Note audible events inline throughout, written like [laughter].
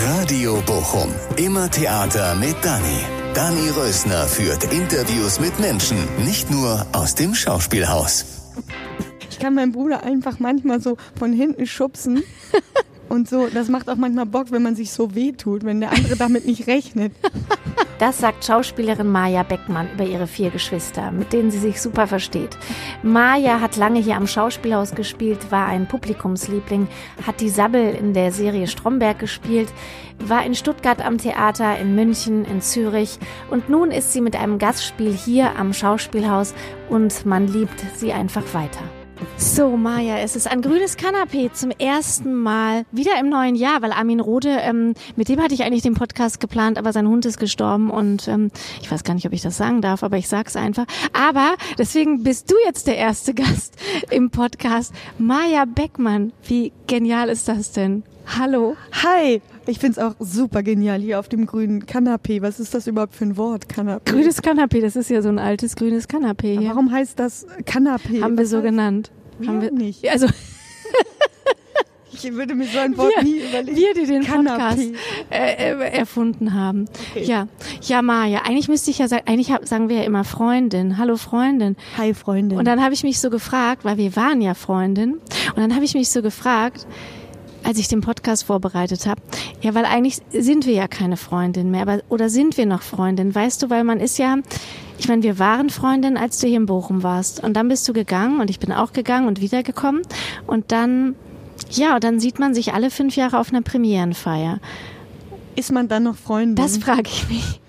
Radio Bochum. Immer Theater mit Dani. Dani Rösner führt Interviews mit Menschen, nicht nur aus dem Schauspielhaus. Ich kann meinen Bruder einfach manchmal so von hinten schubsen. [laughs] Und so, das macht auch manchmal Bock, wenn man sich so wehtut, wenn der andere damit nicht rechnet. Das sagt Schauspielerin Maja Beckmann über ihre vier Geschwister, mit denen sie sich super versteht. Maja hat lange hier am Schauspielhaus gespielt, war ein Publikumsliebling, hat die Sabbel in der Serie Stromberg gespielt, war in Stuttgart am Theater, in München, in Zürich und nun ist sie mit einem Gastspiel hier am Schauspielhaus und man liebt sie einfach weiter. So, Maja, es ist ein grünes Kanapee zum ersten Mal wieder im neuen Jahr, weil Armin Rode, ähm, mit dem hatte ich eigentlich den Podcast geplant, aber sein Hund ist gestorben und ähm, ich weiß gar nicht, ob ich das sagen darf, aber ich sag's einfach. Aber deswegen bist du jetzt der erste [laughs] Gast im Podcast. Maja Beckmann, wie genial ist das denn? Hallo. Hi, ich find's auch super genial hier auf dem grünen Kanapee. Was ist das überhaupt für ein Wort, Kanapee? Grünes Kanapee, das ist ja so ein altes grünes Kanapee hier. Warum heißt das Kanapee? Haben wir Was so heißt- genannt. Wir Haben wir nicht. Also [laughs] Ich würde mir so ein Wort wir, nie überlegen. wir, die den. Podcast äh, äh, erfunden haben. Ja, ja, Maja. Eigentlich müsste ich ja sagen, eigentlich hab, sagen wir ja immer Freundin. Hallo Freundin. Hi, Freundin. Und dann habe ich mich so gefragt, weil wir waren ja Freundin. Und dann habe ich mich so gefragt, als ich den Podcast vorbereitet habe, ja, weil eigentlich sind wir ja keine Freundin mehr, aber oder sind wir noch Freundin? Weißt du, weil man ist ja, ich meine, wir waren Freundin, als du hier in Bochum warst. Und dann bist du gegangen und ich bin auch gegangen und wiedergekommen. Und dann, ja, und dann sieht man sich alle fünf Jahre auf einer Premierenfeier. ist man dann noch Freundin? Das frage ich mich.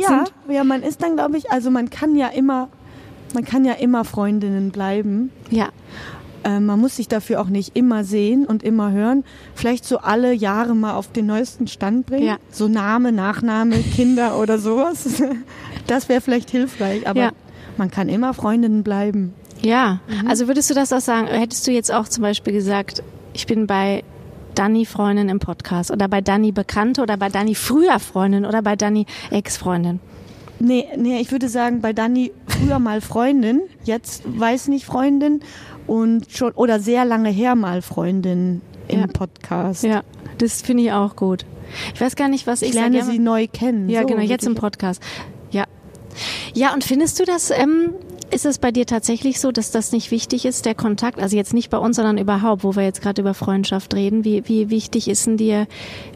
ja, ja, man ist dann, glaube ich, also man kann ja immer, man kann ja immer Freundinnen bleiben. Ja, Äh, man muss sich dafür auch nicht immer sehen und immer hören. Vielleicht so alle Jahre mal auf den neuesten Stand bringen. Ja. So Name, Nachname, Kinder oder sowas. [laughs] Das wäre vielleicht hilfreich. Aber Ja. man kann immer Freundinnen bleiben. Ja, also würdest du das auch sagen? Hättest du jetzt auch zum Beispiel gesagt, ich bin bei Dani Freundin im Podcast oder bei Dani Bekannte oder bei Dani früher Freundin oder bei Dani Ex-Freundin? Nee, nee, ich würde sagen, bei Dani früher mal Freundin, jetzt weiß nicht Freundin und schon oder sehr lange her mal Freundin im Ja. Podcast. Ja, das finde ich auch gut. Ich weiß gar nicht, was ich, Ich lerne sie neu kennen. Ja, So genau, jetzt im Podcast. Ja. Und findest du das, ähm, ist es bei dir tatsächlich so, dass das nicht wichtig ist, der Kontakt? Also jetzt nicht bei uns, sondern überhaupt, wo wir jetzt gerade über Freundschaft reden. Wie, wie wichtig ist denn dir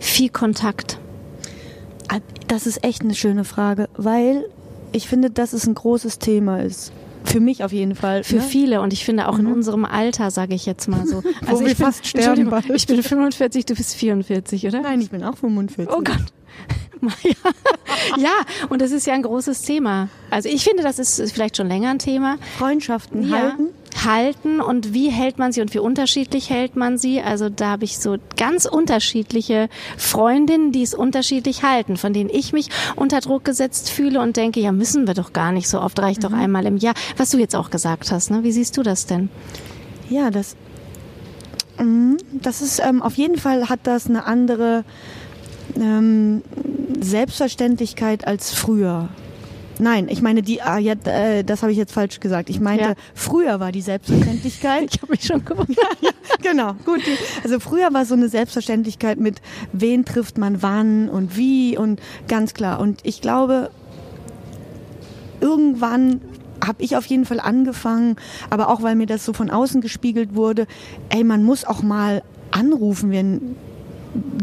viel Kontakt? Ah, Das ist echt eine schöne Frage, weil ich finde, dass es ein großes Thema ist. Für mich auf jeden Fall. Für ne? viele und ich finde auch in unserem Alter, sage ich jetzt mal so. [laughs] Also wir ich bin, fast sterben ich bin 45, du bist 44, oder? Nein, ich bin auch 45. Oh Gott. [laughs] Ja. ja, und das ist ja ein großes Thema. Also ich finde, das ist vielleicht schon länger ein Thema. Freundschaften Ja. halten. Halten und wie hält man sie und wie unterschiedlich hält man sie? Also da habe ich so ganz unterschiedliche Freundinnen, die es unterschiedlich halten, von denen ich mich unter Druck gesetzt fühle und denke, ja, müssen wir doch gar nicht so oft, reicht doch einmal im Jahr. Was du jetzt auch gesagt hast, ne? Wie siehst du das denn? Ja, das, Mhm, das ist ähm, auf jeden Fall hat das eine andere ähm, Selbstverständlichkeit als früher. Nein, ich meine die, ah, ja, äh, das habe ich jetzt falsch gesagt. Ich meinte, Ja. früher war die Selbstverständlichkeit. [laughs] Ich habe mich schon gewundert. genau, gut. Also früher war so eine Selbstverständlichkeit mit, wen trifft man wann und wie und ganz klar. Und ich glaube, irgendwann habe ich auf jeden Fall angefangen, aber auch weil mir das so von außen gespiegelt wurde, ey, man muss auch mal anrufen, wenn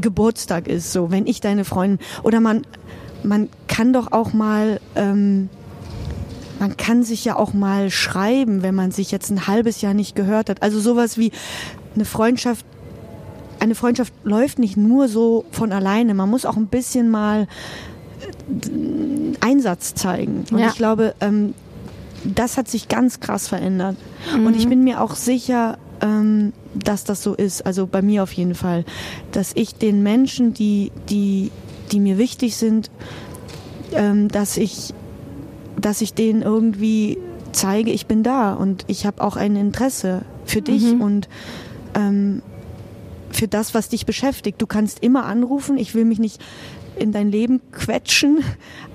Geburtstag ist, so, wenn ich deine Freundin oder man, man kann doch auch mal, ähm, man kann sich ja auch mal schreiben, wenn man sich jetzt ein halbes Jahr nicht gehört hat. Also sowas wie eine Freundschaft eine Freundschaft läuft nicht nur so von alleine. Man muss auch ein bisschen mal äh, Einsatz zeigen. Und Ja. ich glaube, ähm, das hat sich ganz krass verändert. Und ich bin mir auch sicher, ähm, dass das so ist. Also bei mir auf jeden Fall, dass ich den Menschen, die die die mir wichtig sind, ähm, dass ich dass ich denen irgendwie zeige, ich bin da und ich habe auch ein Interesse für dich und ähm, für das, was dich beschäftigt. Du kannst immer anrufen. Ich will mich nicht in dein Leben quetschen,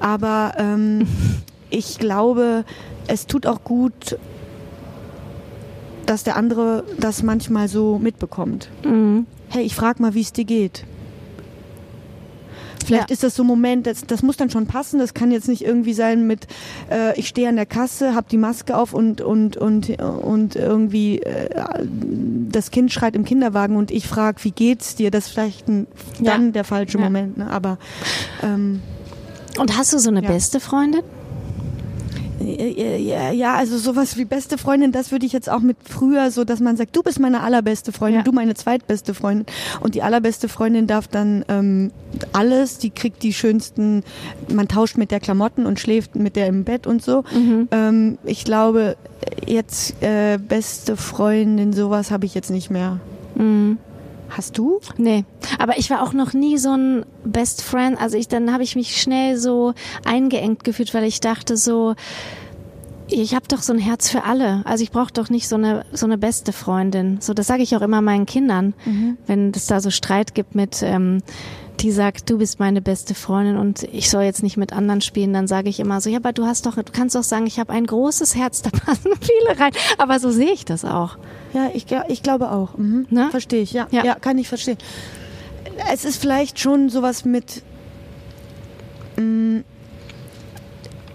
aber ähm, [laughs] ich glaube, es tut auch gut, dass der andere das manchmal so mitbekommt. Mhm. Hey, ich frag mal, wie es dir geht. Vielleicht ja. ist das so ein Moment, das, das muss dann schon passen. Das kann jetzt nicht irgendwie sein mit, äh, ich stehe an der Kasse, habe die Maske auf und und und und irgendwie äh, das Kind schreit im Kinderwagen und ich frage, wie geht's dir? Das ist vielleicht ein, dann ja. der falsche ja. Moment. Ne? Aber ähm, und hast du so eine beste Freundin? Ja, ja, also sowas wie beste Freundin, das würde ich jetzt auch mit früher so, dass man sagt, du bist meine allerbeste Freundin, ja. du meine zweitbeste Freundin und die allerbeste Freundin darf dann ähm, alles, die kriegt die schönsten, man tauscht mit der Klamotten und schläft mit der im Bett und so. Mhm. Ähm, ich glaube, jetzt äh, beste Freundin, sowas habe ich jetzt nicht mehr. Mhm. Hast du? Nee, aber ich war auch noch nie so ein Best Friend. Also ich dann habe ich mich schnell so eingeengt gefühlt, weil ich dachte so, ich habe doch so ein Herz für alle. Also ich brauche doch nicht so eine so eine beste Freundin. So das sage ich auch immer meinen Kindern, mhm. wenn es da so Streit gibt mit ähm, die sagt, du bist meine beste Freundin und ich soll jetzt nicht mit anderen spielen, dann sage ich immer so, ja, aber du hast doch, du kannst doch sagen, ich habe ein großes Herz, da passen [laughs] viele rein. Aber so sehe ich das auch. Ja, ich, ich glaube auch. Mhm. Ne? Verstehe ich, ja, ja. Ja, kann ich verstehen. Es ist vielleicht schon sowas mit mh, mm,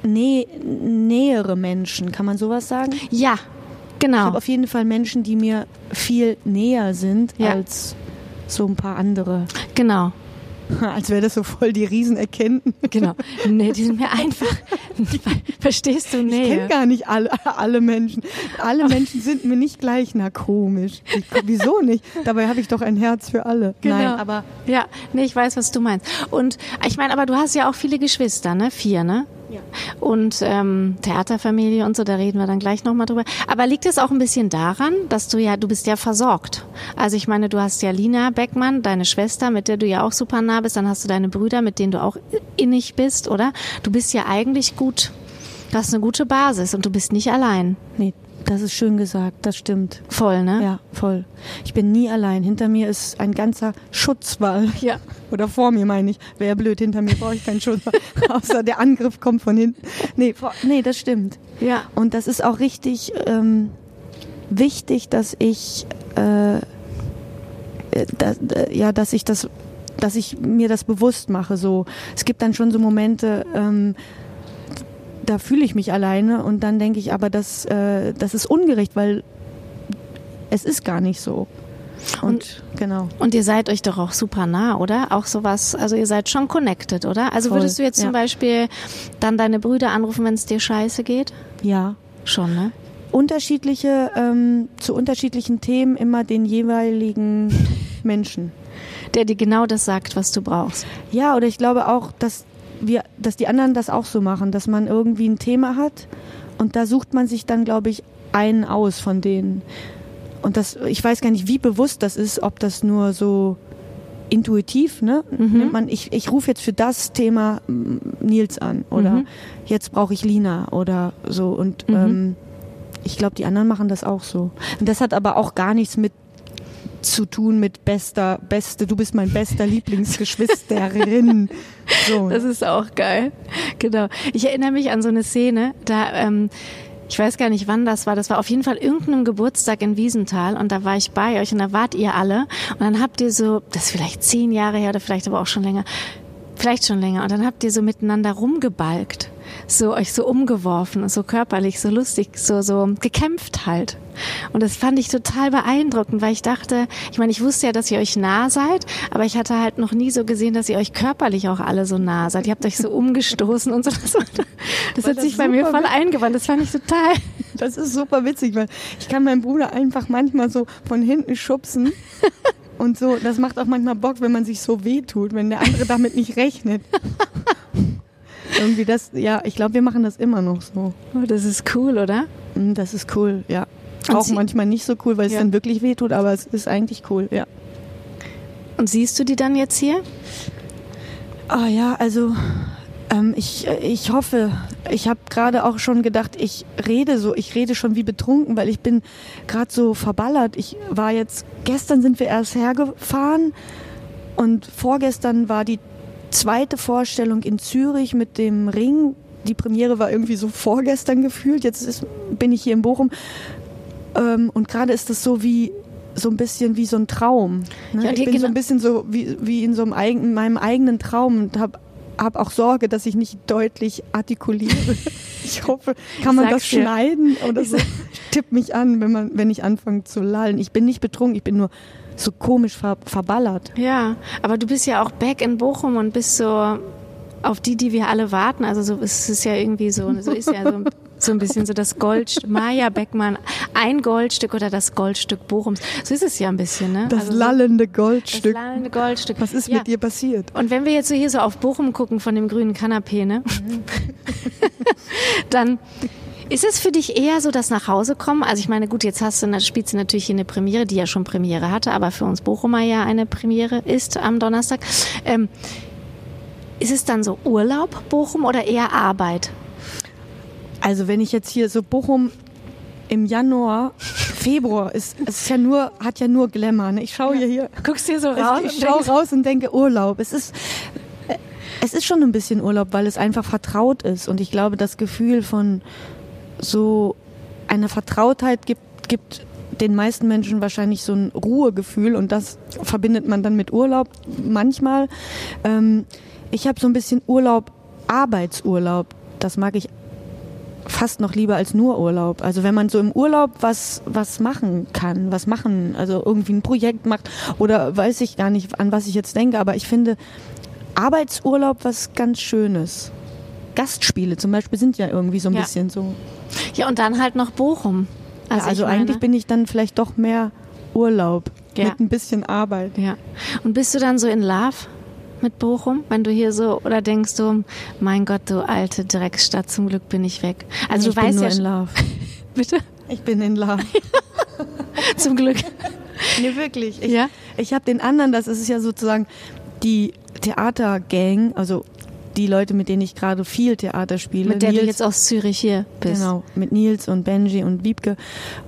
nä nähere Menschen, kann man sowas sagen? Ja, genau. Ich habe auf jeden Fall Menschen, die mir viel näher sind ja. als so ein paar andere. Genau. [laughs] Als wäre das so voll die Riesenerkenntnis. Genau. Nee, die sind mir einfach, verstehst du, nee. Ich kenne gar nicht alle, alle Menschen. Alle Menschen sind mir nicht gleich, na komisch. Ich, wieso nicht? Dabei habe ich doch ein Herz für alle. Genau. Nein, aber. Ja, nee, ich weiß, was du meinst. Und ich meine, aber du hast ja auch viele Geschwister, ne? Vier, ne? Und ähm, Theaterfamilie und so, da reden wir dann gleich nochmal drüber. Aber liegt es auch ein bisschen daran, dass du ja, du bist ja versorgt. Also ich meine, du hast ja Lina Beckmann, deine Schwester, mit der du ja auch super nah bist, dann hast du deine Brüder, mit denen du auch innig bist, oder? Du bist ja eigentlich gut, du hast eine gute Basis und du bist nicht allein. Nee, das ist schön gesagt, das stimmt. Voll, ne? Ja, voll. Ich bin nie allein. Hinter mir ist ein ganzer Schutzwall. [laughs] Ja. Oder vor mir meine ich. Wäre blöd, hinter mir brauche ich keinen Schutzwall. [laughs] Außer der Angriff kommt von hinten. Nee, nee, das stimmt. Ja. Und das ist auch richtig ähm, wichtig, dass ich äh, äh dass, äh, ja, dass ich das dass ich mir das bewusst mache. So, es gibt dann schon so Momente, ähm, da fühle ich mich alleine und dann denke ich, aber das, äh, das ist ungerecht, weil es ist gar nicht so. Und, und, genau. Und ihr seid euch doch auch super nah, oder? Auch sowas, also ihr seid schon connected, oder? Also Voll, würdest du jetzt ja. zum Beispiel dann deine Brüder anrufen, wenn es dir scheiße geht? Ja. Schon, ne? Unterschiedliche, ähm, zu unterschiedlichen Themen immer den jeweiligen Menschen. Der dir genau das sagt, was du brauchst. Ja, oder ich glaube auch, dass wir, dass die anderen das auch so machen, dass man irgendwie ein Thema hat und da sucht man sich dann, glaube ich, einen aus von denen. Und das, ich weiß gar nicht, wie bewusst das ist, ob das nur so intuitiv, ne? Mhm. Nimmt man, ich, ich rufe jetzt für das Thema mm, Nils an oder mhm. jetzt brauche ich Lina oder so. Und mhm. ähm, ich glaube, die anderen machen das auch so. Und das hat aber auch gar nichts mit zu tun mit bester, beste, du bist mein bester Lieblingsgeschwisterin. [laughs] So. Das ist auch geil. Genau. Ich erinnere mich an so eine Szene, da, ähm, ich weiß gar nicht, wann das war. Das war auf jeden Fall irgendeinem Geburtstag in Wiesenthal und da war ich bei euch und da wart ihr alle und dann habt ihr so, das ist vielleicht zehn Jahre her oder vielleicht aber auch schon länger, vielleicht schon länger und dann habt ihr so miteinander rumgebalgt so euch so umgeworfen, so körperlich, so lustig, so, so gekämpft halt. Und das fand ich total beeindruckend, weil ich dachte, ich meine, ich wusste ja, dass ihr euch nah seid, aber ich hatte halt noch nie so gesehen, dass ihr euch körperlich auch alle so nah seid. Ihr habt euch so [laughs] umgestoßen und so. Das, das hat sich bei mir voll eingewandt. Das fand ich total. [laughs] Das ist super witzig, weil ich kann meinen Bruder einfach manchmal so von hinten schubsen. [laughs] Und so, das macht auch manchmal Bock, wenn man sich so wehtut, wenn der andere damit nicht rechnet. Irgendwie das, ja, ich glaube, wir machen das immer noch so. Oh, das ist cool, oder? Mm, das ist cool, ja. Und auch manchmal nicht so cool, weil es ja. dann wirklich wehtut, aber es ist eigentlich cool, ja. Und siehst du die dann jetzt hier? Ah ja, also ähm, ich, ich hoffe, ich habe gerade auch schon gedacht, ich rede so, ich rede schon wie betrunken, weil ich bin gerade so verballert. Ich war jetzt, gestern sind wir erst hergefahren und vorgestern war die zweite Vorstellung in Zürich mit dem Ring. Die Premiere war irgendwie so vorgestern gefühlt. Jetzt ist, bin ich hier in Bochum. Ähm, und gerade ist das so wie so ein bisschen wie so ein Traum. Ne? Ja, ich bin so ein bisschen so wie, wie in so einem eigen, meinem eigenen Traum und habe hab auch Sorge, dass ich nicht deutlich artikuliere. [laughs] ich hoffe, kann man das dir. schneiden oder so? Tipp mich an, wenn man, wenn ich anfange zu lallen. Ich bin nicht betrunken, ich bin nur so komisch ver verballert. Ja, aber du bist ja auch back in Bochum und bist so auf die, die wir alle warten. Also so ist es ja irgendwie so, so ist ja so, so ein bisschen so das Goldstück, Maja Beckmann, ein Goldstück oder das Goldstück Bochums. So ist es ja ein bisschen, ne? Das also lallende Goldstück. Das lallende Goldstück. Was ist ja. mit dir passiert? Und wenn wir jetzt so hier so auf Bochum gucken von dem grünen Kanapee, ne? [laughs] dann ist es für dich eher so das Nachhausekommen? Also ich meine, gut, jetzt hast du, spielst du natürlich hier eine Premiere, die ja schon Premiere hatte, aber für uns Bochumer ja eine Premiere ist am Donnerstag. Ähm, ist es dann so Urlaub, Bochum, oder eher Arbeit? Also wenn ich jetzt hier so Bochum im Januar, Februar ist, es ist ja nur, hat ja nur Glamour. Ne? Ich schaue hier, hier. Guckst hier so raus? Ich schaue raus und denke Urlaub. Es ist, es ist schon ein bisschen Urlaub, weil es einfach vertraut ist. Und ich glaube, das Gefühl von so einer Vertrautheit gibt, gibt den meisten Menschen wahrscheinlich so ein Ruhegefühl und das verbindet man dann mit Urlaub manchmal. Ähm, ich habe so ein bisschen Urlaub, Arbeitsurlaub. Das mag ich fast noch lieber als nur Urlaub. Also wenn man so im Urlaub was, was machen kann, was machen, also irgendwie ein Projekt macht oder weiß ich gar nicht, an was ich jetzt denke, aber ich finde Arbeitsurlaub was ganz Schönes. Gastspiele zum Beispiel sind ja irgendwie so ein ja. bisschen so. Ja, und dann halt noch Bochum. Also, ja, also eigentlich bin ich dann vielleicht doch mehr Urlaub ja. mit ein bisschen Arbeit. Ja. Und bist du dann so in Love? mit Bochum, wenn du hier so oder denkst du, mein Gott, du alte Drecksstadt, zum Glück bin ich weg. Also ich du weißt ja in Love. [laughs] Bitte? Ich bin in Love. [laughs] zum Glück. [laughs] Nee, wirklich. Ich, ja? ich habe den anderen, das ist ja sozusagen die Theatergang, also die Leute, mit denen ich gerade viel Theater spiele. Mit der Nils, du jetzt aus Zürich hier bist. Genau, mit Nils und Benji und Wiebke.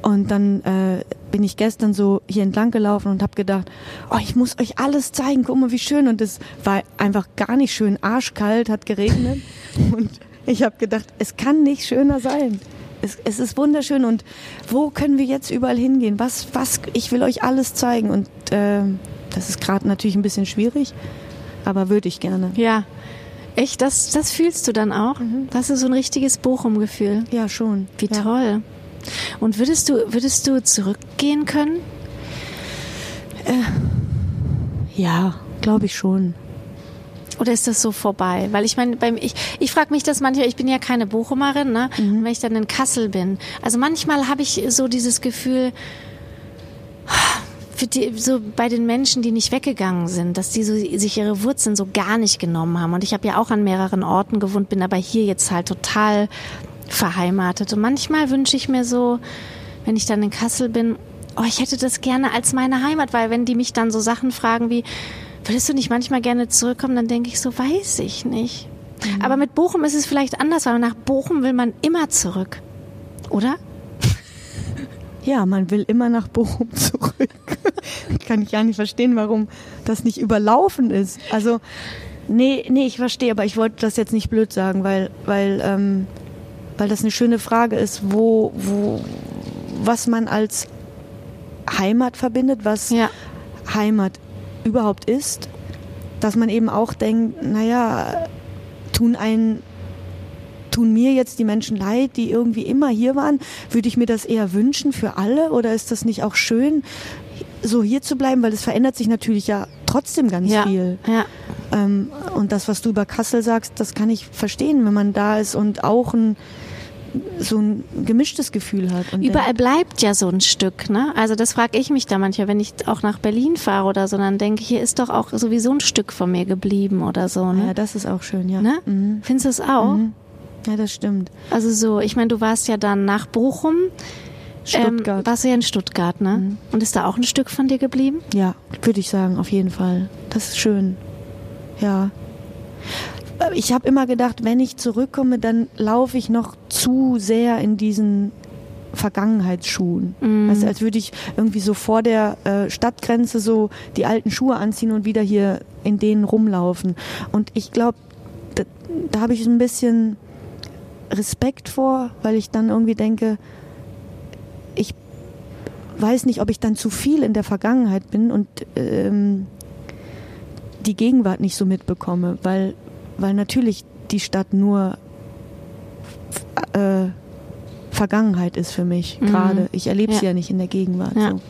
Und dann äh, bin ich gestern so hier entlang gelaufen und habe gedacht, oh, ich muss euch alles zeigen, guck mal, wie schön. Und es war einfach gar nicht schön, arschkalt, hat geregnet. [laughs] und ich habe gedacht, es kann nicht schöner sein. Es, es, ist wunderschön und wo können wir jetzt überall hingehen? Was, was, ich will euch alles zeigen und äh, das ist gerade natürlich ein bisschen schwierig, aber würde ich gerne. Ja, Echt, das, das fühlst du dann auch? Mhm. Das ist so ein richtiges Bochum-Gefühl. Ja, schon. Wie ja. toll. Und würdest du, würdest du zurückgehen können? Äh, ja, glaube ich schon. Oder ist das so vorbei? Weil ich meine, beim ich, ich frage mich das manchmal, ich bin ja keine Bochumerin, ne? Mhm. Und wenn ich dann in Kassel bin. Also manchmal habe ich so dieses Gefühl, die, so bei den Menschen, die nicht weggegangen sind, dass die so, sich ihre Wurzeln so gar nicht genommen haben. Und ich habe ja auch an mehreren Orten gewohnt, bin aber hier jetzt halt total verheimatet. Und manchmal wünsche ich mir so, wenn ich dann in Kassel bin, oh, ich hätte das gerne als meine Heimat, weil wenn die mich dann so Sachen fragen wie, würdest du nicht manchmal gerne zurückkommen, dann denke ich so, weiß ich nicht. Mhm. Aber mit Bochum ist es vielleicht anders, weil nach Bochum will man immer zurück. Oder? Ja, man will immer nach Bochum [laughs] zurück. Kann ich gar nicht verstehen, warum das nicht überlaufen ist. Also, nee, nee, ich verstehe, aber ich wollte das jetzt nicht blöd sagen, weil, weil, ähm, weil das eine schöne Frage ist, wo, wo, was man als Heimat verbindet, was ja. Heimat überhaupt ist, dass man eben auch denkt, naja, tun einen tun mir jetzt die Menschen leid, die irgendwie immer hier waren? Würde ich mir das eher wünschen für alle oder ist das nicht auch schön, so hier zu bleiben? Weil es verändert sich natürlich ja trotzdem ganz ja, viel. Ja. Ähm, und das, was du über Kassel sagst, das kann ich verstehen, wenn man da ist und auch ein so ein gemischtes Gefühl hat. Und Überall bleibt ja so ein Stück, ne? Also das frage ich mich da manchmal, wenn ich auch nach Berlin fahre oder so, dann denke ich, hier ist doch auch sowieso ein Stück von mir geblieben oder so. Ne? Ja, das ist auch schön, ja. Ne? Mhm. Findest du es auch? Mhm. Ja, das stimmt. Also so, ich meine, du warst ja dann nach Bochum. Stuttgart. Ähm, warst du ja in Stuttgart, ne? Mhm. Und ist da auch ein Stück von dir geblieben? Ja, würde ich sagen, auf jeden Fall. Das ist schön. Ja. Ich habe immer gedacht, wenn ich zurückkomme, dann laufe ich noch zu sehr in diesen Vergangenheitsschuhen. Mhm. Also als würde ich irgendwie so vor der äh, Stadtgrenze so die alten Schuhe anziehen und wieder hier in denen rumlaufen. Und ich glaube, da, da habe ich ein bisschen Respekt vor, weil ich dann irgendwie denke, ich weiß nicht, ob ich dann zu viel in der Vergangenheit bin und ähm, die Gegenwart nicht so mitbekomme, weil, weil natürlich die Stadt nur äh, Vergangenheit ist für mich Mhm. gerade. Ich erlebe sie Ja. ja nicht in der Gegenwart. Ja. So.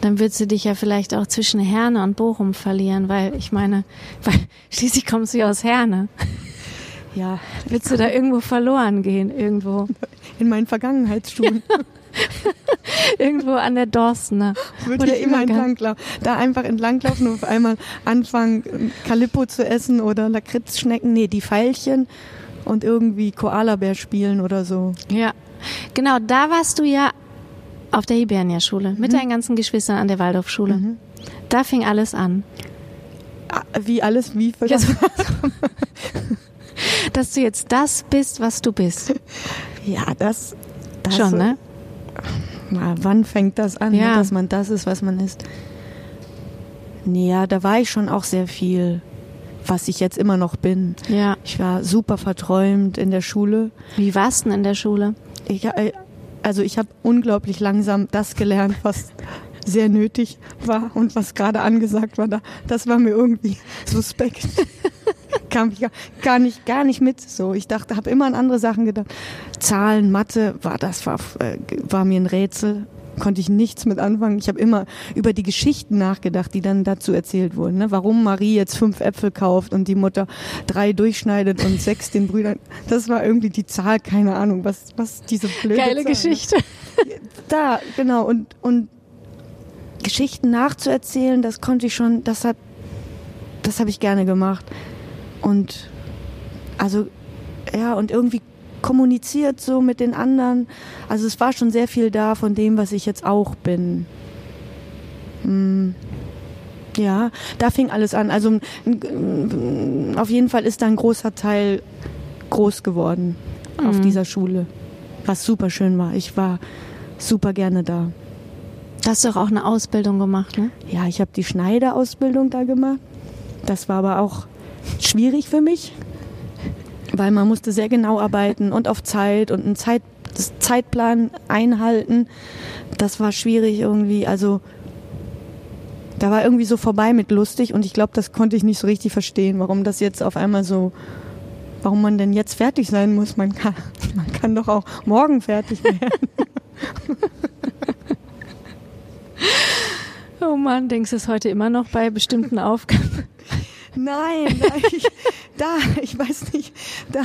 Dann würdest du dich ja vielleicht auch zwischen Herne und Bochum verlieren, weil ich meine, [laughs] weil schließlich kommst du ja aus Herne. Ja, Willst du da irgendwo verloren gehen? Irgendwo. in meinen Vergangenheitsschuhen [laughs] Irgendwo an der Dorstener. würde Oder ich immer entlanglaufen. Da einfach entlanglaufen und auf einmal anfangen, Calippo zu essen oder Lakritzschnecken. Nee, die Veilchen und irgendwie Koalabär spielen oder so. Ja. Genau, da warst du ja auf der Hibernia-Schule mit deinen ganzen Geschwistern an der Waldorfschule. Da fing alles an. Wie alles, wie Ja, so- [laughs] [laughs] Dass du jetzt das bist, was du bist. [laughs] Ja, das, das Schon, ne? Na, wann fängt das an, Ja. dass man das ist, was man ist? Nee, Ja, da war ich schon auch sehr viel, was ich jetzt immer noch bin. Ja. Ich war super verträumt in der Schule. Wie warst du denn in der Schule? Ich, äh, also ich habe unglaublich langsam das gelernt, was sehr nötig war und was gerade angesagt war. Da, das war mir irgendwie [laughs] suspekt. [laughs] [laughs] Kam ich gar, nicht, gar nicht mit. So, ich dachte, habe immer an andere Sachen gedacht. Zahlen, Mathe, war das war, äh, war mir ein Rätsel. Konnte ich nichts mit anfangen. Ich habe immer über die Geschichten nachgedacht, die dann dazu erzählt wurden. Ne? Warum Marie jetzt fünf Äpfel kauft und die Mutter drei durchschneidet und [laughs] sechs den Brüdern. Das war irgendwie die Zahl, keine Ahnung, was, was diese blöde Geile Zahl, ne? Geschichte. [laughs] da, genau. Und, und Geschichten nachzuerzählen, das konnte ich schon, das hat, das habe ich gerne gemacht. Und also, ja, und irgendwie kommuniziert so mit den anderen. Also es war schon sehr viel da von dem, was ich jetzt auch bin. Hm. Ja, da fing alles an. Also auf jeden Fall ist da ein großer Teil groß geworden auf Mhm. dieser Schule, was super schön war. Ich war super gerne da. Da hast du doch auch eine Ausbildung gemacht, ne? Ja, ich habe die Schneiderausbildung da gemacht. Das war aber auch schwierig für mich, weil man musste sehr genau arbeiten und auf Zeit und einen Zeit, Zeitplan einhalten. Das war schwierig irgendwie. Also da war irgendwie so vorbei mit lustig und ich glaube, das konnte ich nicht so richtig verstehen, warum das jetzt auf einmal so, warum man denn jetzt fertig sein muss. Man kann, [laughs] man kann doch auch morgen fertig werden. [laughs] Oh Mann, denkst du es heute immer noch bei bestimmten Aufgaben? Nein, nein [laughs] ich, da, ich weiß nicht, da,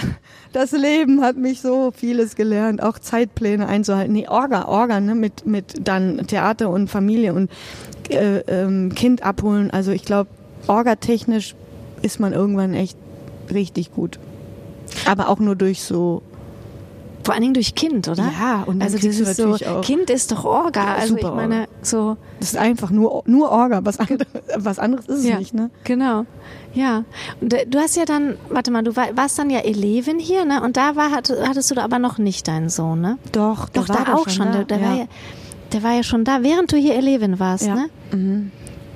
das Leben hat mich so vieles gelernt, auch Zeitpläne einzuhalten. Nee, Orga, Orga, ne, mit, mit dann Theater und Familie und äh, ähm, Kind abholen. Also ich glaube, orgatechnisch ist man irgendwann echt richtig gut. Aber auch nur durch so, Vor allen Dingen durch Kind, oder? Ja, und also dieses so, auch- Kind ist doch Orga. Ja, Also ich meine, so, das ist einfach nur, nur Orga, was, andere, was anderes ist es Ja. nicht, ne? genau. Ja. Und äh, du hast ja dann, warte mal, du war, warst dann ja Elevin hier, ne? Und da war, hatt- hattest du da aber noch nicht deinen Sohn, ne? Doch, Doch, da auch schon. da. Der, der, War ja, der war ja schon da, während du hier Elevin warst, ne? Mhm.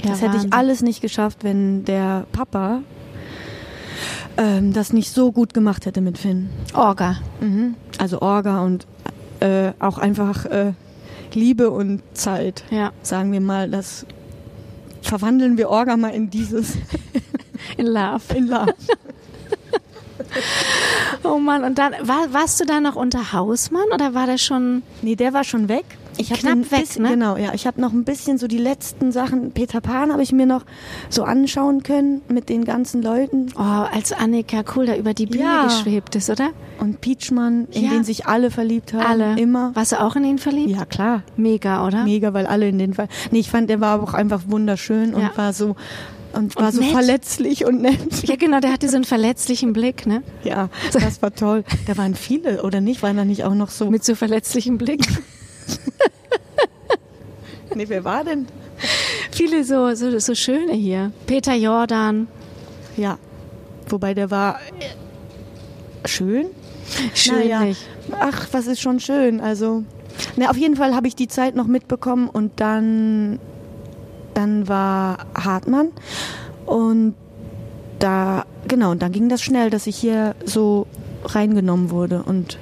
Das hätte ich alles nicht geschafft, wenn der Papa ähm, das nicht so gut gemacht hätte mit Finn. Orga. Mhm. Also Orga und äh, auch einfach äh, Liebe und Zeit. Ja. Sagen wir mal, das verwandeln wir Orga mal in dieses [laughs] In Love. in Love. [laughs] Oh Mann, und dann, war, warst du da noch unter Hausmann oder war der schon, Nee, der war schon weg. Ich hab Knapp weg, bisschen, ne? Genau, ja. Ich habe noch ein bisschen so die letzten Sachen. Peter Pan habe ich mir noch so anschauen können mit den ganzen Leuten. oh, als Annika cool da über die Bühne Ja. geschwebt ist, oder? Und Peachmann, in Ja. den sich alle verliebt haben. Alle. Immer. Warst du auch in ihn verliebt? Ja, klar. Mega, oder? Mega, weil alle in den Fall. Nee, ich fand, der war auch einfach wunderschön und Ja. war so und war so nett. verletzlich und nett. [laughs] Ja, genau, der hatte so einen verletzlichen Blick, ne? Ja, das war toll. Da waren viele, oder nicht? Waren da nicht auch noch so. Mit so verletzlichem Blick. [laughs] [laughs] nee, wer war denn? Viele so, so, so schöne hier. Peter Jordan. Ja. Wobei der war äh, schön. Schön Naja. Ach, was ist schon schön. Also, na, auf jeden Fall habe ich die Zeit noch mitbekommen und dann, dann war Hartmann und da, genau, und dann ging das schnell, dass ich hier so reingenommen wurde und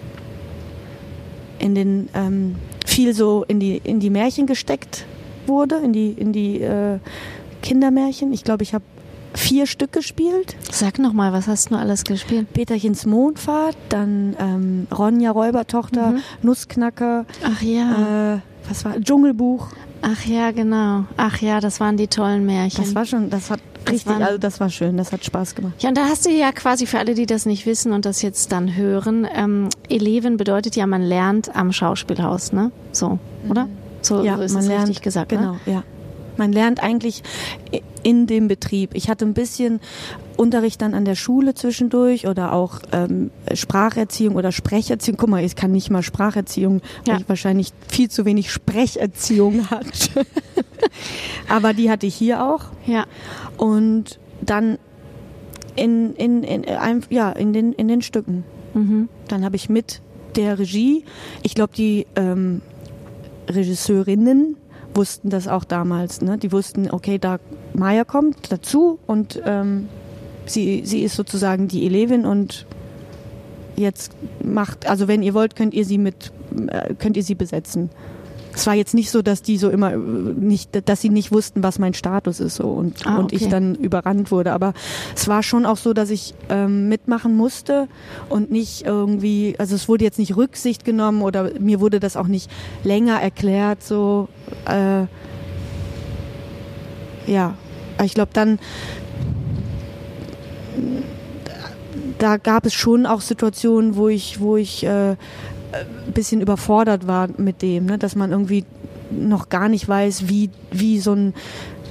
in den ähm, viel so in die, in die Märchen gesteckt wurde, in die, in die äh, Kindermärchen. Ich glaube, ich habe vier Stück gespielt. Sag noch mal, was hast du alles gespielt? Peterchens Mondfahrt, dann ähm, Ronja Räubertochter, Mhm. Nussknacker, Ach ja. äh, was war Dschungelbuch. Ach ja, genau. Ach ja, das waren die tollen Märchen. Das war schon, das hat richtig, waren- also das war schön, das hat Spaß gemacht. Ja, und da hast du ja quasi für alle, die das nicht wissen und das jetzt dann hören, ähm, Eleven bedeutet ja, man lernt am Schauspielhaus, ne? So, oder? So ja, ist man es lernt, richtig gesagt, genau, ne? ja. Man lernt eigentlich in dem Betrieb. Ich hatte ein bisschen Unterricht dann an der Schule zwischendurch oder auch ähm, Spracherziehung oder Sprecherziehung. Guck mal, ich kann nicht mal Spracherziehung, weil Ja. ich wahrscheinlich viel zu wenig Sprecherziehung [laughs] hatte. Aber die hatte ich hier auch. Ja. Und dann in, in, in, ein- ja, in, den, in den Stücken. Mhm. Dann habe ich mit der Regie, ich glaube, die ähm, Regisseurinnen wussten das auch damals. Ne? Die wussten, okay, da Maya kommt dazu und ähm, sie, sie ist sozusagen die Elevin und jetzt macht, also wenn ihr wollt, könnt ihr sie mit, äh, könnt ihr sie besetzen. Es war jetzt nicht so, dass die so immer äh, nicht, dass sie nicht wussten, was mein Status ist so und, Ah, und ich okay. dann überrannt wurde. Aber es war schon auch so, dass ich ähm, mitmachen musste und nicht irgendwie, also es wurde jetzt nicht Rücksicht genommen oder mir wurde das auch nicht länger erklärt. So, äh, ja, ich glaube dann da gab es schon auch Situationen, wo ich, wo ich äh, ein bisschen überfordert war mit dem, ne? dass man irgendwie noch gar nicht weiß, wie, wie so ein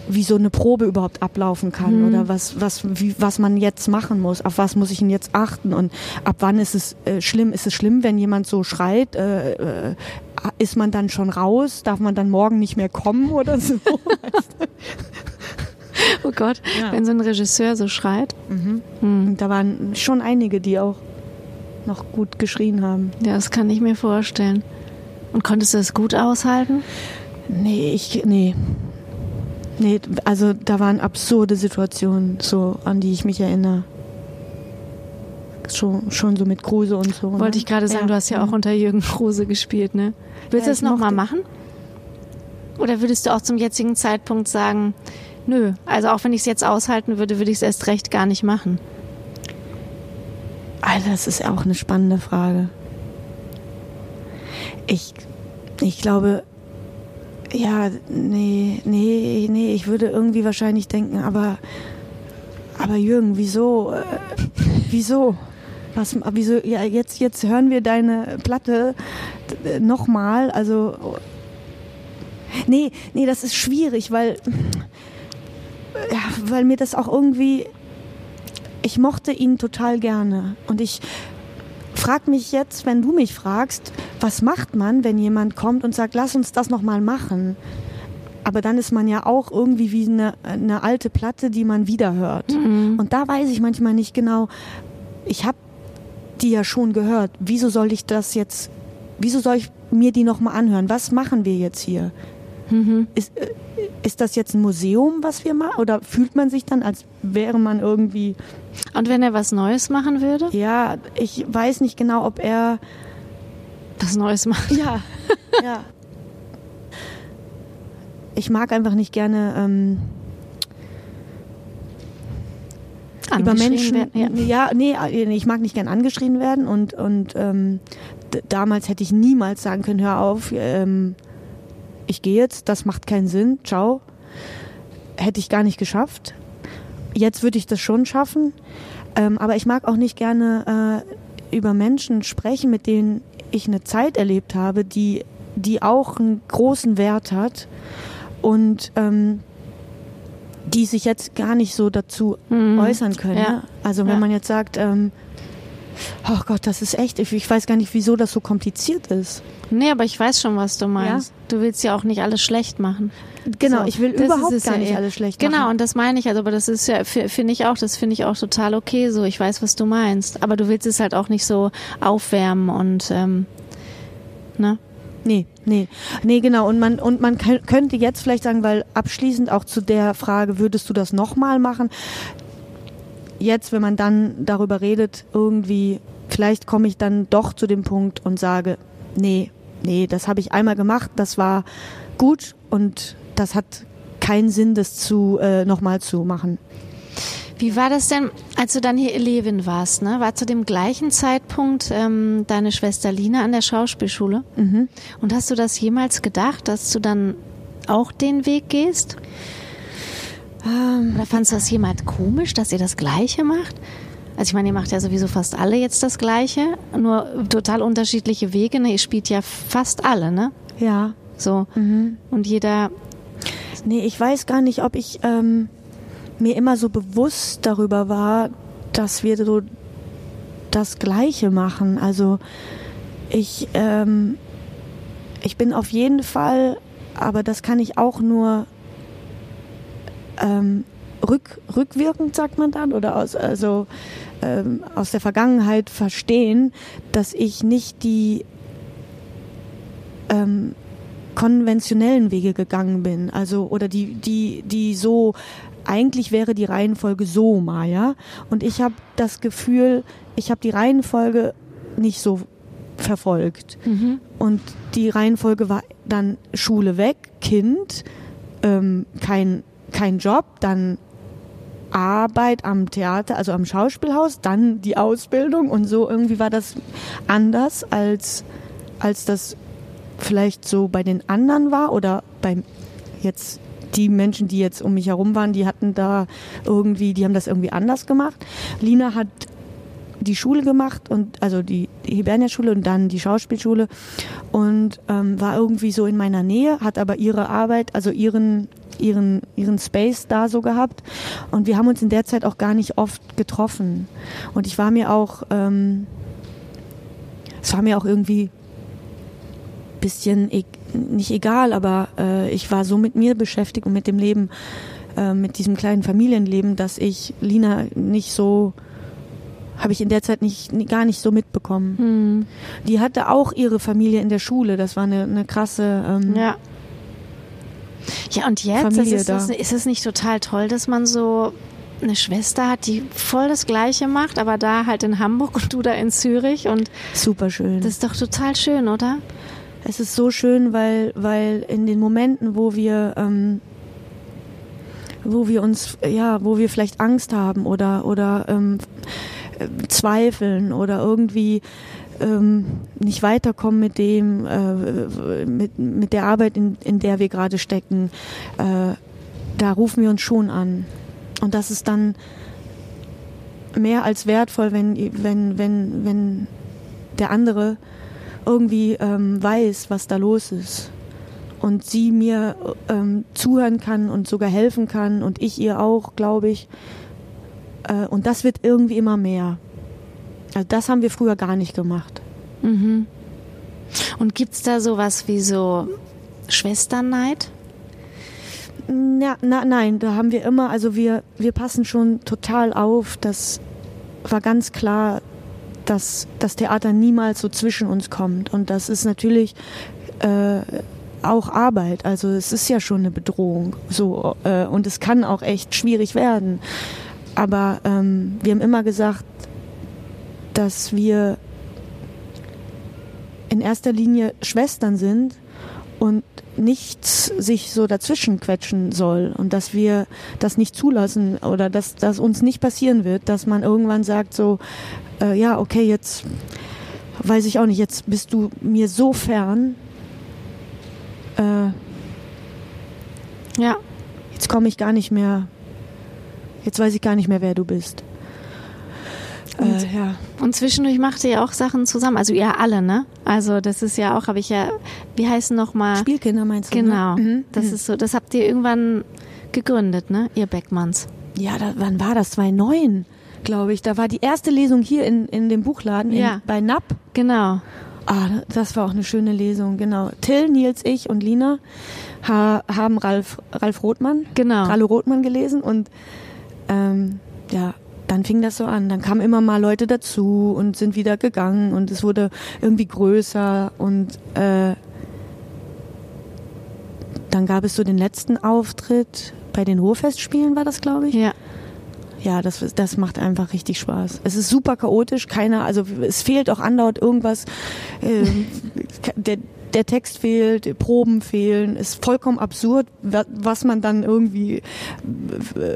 wie so eine Probe überhaupt ablaufen kann Mhm. oder was was wie, was man jetzt machen muss, auf was muss ich denn jetzt achten und ab wann ist es äh, schlimm? Ist es schlimm, wenn jemand so schreit? Äh, äh, ist man dann schon raus? Darf man dann morgen nicht mehr kommen oder so? [laughs] Oh Gott, Ja. wenn so ein Regisseur so schreit. mhm. Hm. Und da waren schon einige, die auch noch gut geschrien haben. Ja, das kann ich mir vorstellen. Und konntest du das gut aushalten? Nee, ich, nee. Nee, also da waren absurde Situationen, so, an die ich mich erinnere. Schon, schon so mit Kruse und so. Wollte ne? ich gerade sagen, du hast ja auch unter Jürgen Kruse gespielt, ne? Willst Ja, du das nochmal machen? Oder würdest du auch zum jetzigen Zeitpunkt sagen, nö, also auch wenn ich es jetzt aushalten würde, würde ich es erst recht gar nicht machen? Das ist auch eine spannende Frage. Ich, ich glaube, ja, nee, nee, nee, ich würde irgendwie wahrscheinlich denken, aber, aber Jürgen, wieso, äh, wieso? Was, wieso, ja, jetzt, jetzt hören wir deine Platte äh, nochmal, also, nee, nee, das ist schwierig, weil, ja, weil mir das auch irgendwie, ich mochte ihn total gerne und ich frag mich jetzt, wenn du mich fragst, was macht man, wenn jemand kommt und sagt, lass uns das noch mal machen? Aber dann ist man ja auch irgendwie wie eine, eine alte Platte, die man wieder hört. Und da weiß ich manchmal nicht genau, ich habe die ja schon gehört. Wieso soll ich das jetzt, wieso soll ich mir die noch mal anhören? Was machen wir jetzt hier? Ist, äh, ist das jetzt ein Museum, was wir machen? Oder fühlt man sich dann, als wäre man irgendwie Und wenn er was Neues machen würde? ja, ich weiß nicht genau, ob er. Was Neues machen? Ja, ja. Ich mag einfach nicht gerne ähm, über Angeschrien Menschen. werden, ja. ja, nee, äh, ich mag nicht gern angeschrien werden und und ähm, damals hätte ich niemals sagen können, hör auf, ähm, ich gehe jetzt, das macht keinen Sinn, ciao. Hätte ich gar nicht geschafft. Jetzt würde ich das schon schaffen, ähm, aber ich mag auch nicht gerne äh, über Menschen sprechen, mit denen ich eine Zeit erlebt habe, die die auch einen großen Wert hat und ähm, die sich jetzt gar nicht so dazu Mhm. äußern können. Ja. Ne? Also wenn Ja. man jetzt sagt, ähm, oh Gott, das ist echt, ich, weiß gar nicht, wieso das so kompliziert ist. Nee, aber ich weiß schon, was du meinst. Du willst ja auch nicht alles schlecht machen. Genau, So, ich will das überhaupt gar ja nicht eher. alles schlecht Genau, machen. und das meine ich also, aber das ist ja, finde ich auch, das finde ich auch total okay so. Ich weiß, was du meinst. Aber du willst es halt auch nicht so aufwärmen und, ähm, ne? Nee, nee. Nee, genau. Und man, und man kö- könnte jetzt vielleicht sagen, weil abschließend auch zu der Frage, würdest du das nochmal machen? Jetzt, wenn man dann darüber redet, irgendwie, vielleicht komme ich dann doch zu dem Punkt und sage, nee, nee, das habe ich einmal gemacht, das war gut und das hat keinen Sinn, das zu äh, nochmal zu machen. Wie war das denn, als du dann hier Elevin warst? Ne? War zu dem gleichen Zeitpunkt ähm, deine Schwester Lina an der Schauspielschule? Mhm. Und hast du das jemals gedacht, dass du dann auch den Weg gehst? Ähm, Oder fandest du das jemals komisch, dass ihr das Gleiche macht? Also ich meine, ihr macht ja sowieso fast alle jetzt das Gleiche, nur total unterschiedliche Wege. Ne? Ihr spielt ja fast alle, ne? ja. So. Mhm. Und jeder, Nee, ich weiß gar nicht, ob ich ähm, mir immer so bewusst darüber war, dass wir so das Gleiche machen. Also ich, ähm, ich bin auf jeden Fall, aber das kann ich auch nur ähm, rück, rückwirkend, sagt man dann, oder aus, also, ähm, aus der Vergangenheit verstehen, dass ich nicht die ähm, konventionellen Wege gegangen bin. Also, oder die, die, die so, eigentlich wäre die Reihenfolge so, Maya. Und ich habe das Gefühl, ich habe die Reihenfolge nicht so verfolgt. Und die Reihenfolge war dann Schule weg, Kind, ähm, kein, kein Job, dann Arbeit am Theater, also am Schauspielhaus, dann die Ausbildung und so irgendwie war das anders als, als das vielleicht so bei den anderen war oder beim jetzt die Menschen, die jetzt um mich herum waren, die hatten da irgendwie, die haben das irgendwie anders gemacht. Lina hat die Schule gemacht und also die, die Hibernia-Schule und dann die Schauspielschule und ähm, war irgendwie so in meiner Nähe, hat aber ihre Arbeit, also ihren ihren ihren Space da so gehabt und wir haben uns in der Zeit auch gar nicht oft getroffen und ich war mir auch ähm, es war mir auch irgendwie bisschen e nicht egal, aber äh, ich war so mit mir beschäftigt und mit dem Leben, äh, mit diesem kleinen Familienleben, dass ich Lina nicht so habe ich in der Zeit nicht gar nicht so mitbekommen. hm, Die hatte auch ihre Familie in der Schule. Das war eine, eine krasse. Ähm, ja. Ja, und jetzt Familie ist, es, ist es nicht total toll, dass man so eine Schwester hat, die voll das Gleiche macht, aber da halt in Hamburg und du da in Zürich und Super schön. das ist doch total schön, oder? Es ist so schön, weil, weil in den Momenten, wo wir, ähm, wo wir uns, ja, wo wir vielleicht Angst haben oder, oder ähm, äh, zweifeln oder irgendwie ähm, nicht weiterkommen mit dem, äh, mit, mit der Arbeit, in, in der wir gerade stecken, äh, da rufen wir uns schon an. Und das ist dann mehr als wertvoll, wenn, wenn, wenn, wenn der andere irgendwie ähm, weiß, was da los ist. Und sie mir ähm, zuhören kann und sogar helfen kann und ich ihr auch, glaube ich. Äh, und das wird irgendwie immer mehr. Also das haben wir früher gar nicht gemacht. Mhm. Und gibt's da sowas wie so Schwesterneid? Na, na, nein, da haben wir immer, also wir, wir passen schon total auf. Das war ganz klar, dass das Theater niemals so zwischen uns kommt. Und das ist natürlich äh, auch Arbeit. Also es ist ja schon eine Bedrohung. So, äh, und es kann auch echt schwierig werden. Aber ähm, wir haben immer gesagt, dass wir in erster Linie Schwestern sind und nichts sich so dazwischen quetschen soll und dass wir das nicht zulassen oder dass das uns nicht passieren wird, dass man irgendwann sagt so, äh, ja, okay, jetzt weiß ich auch nicht, jetzt bist du mir so fern, äh, Ja. jetzt komme ich gar nicht mehr, jetzt weiß ich gar nicht mehr, wer du bist. Und- Äh, ja. Und zwischendurch macht ihr ja auch Sachen zusammen. Also ihr alle, ne? Also das ist ja auch, habe ich ja, wie heißen nochmal? Spielkinder meinst du? Genau. Ne? Mhm. Das ist so, das habt ihr irgendwann gegründet, ne? Ihr Beckmanns. Ja, da, wann war das? 2009, glaube ich. Da war die erste Lesung hier in, in dem Buchladen in, Ja. bei NAP. Genau. Ah, das war auch eine schöne Lesung, genau. Till, Nils, ich und Lina ha, haben Ralf, Ralf Rothmann, Genau. Rallo Rothmann gelesen und ähm, ja, dann fing das so an. Dann kamen immer mal Leute dazu und sind wieder gegangen und es wurde irgendwie größer und äh, dann gab es so den letzten Auftritt bei den Ruhrfestspielen war das, glaube ich. Ja. Ja, das, das macht einfach richtig Spaß. Es ist super chaotisch, keiner, also es fehlt auch andauernd irgendwas. Ähm, [laughs] der, der Text fehlt, Proben fehlen, ist vollkommen absurd, was man dann irgendwie,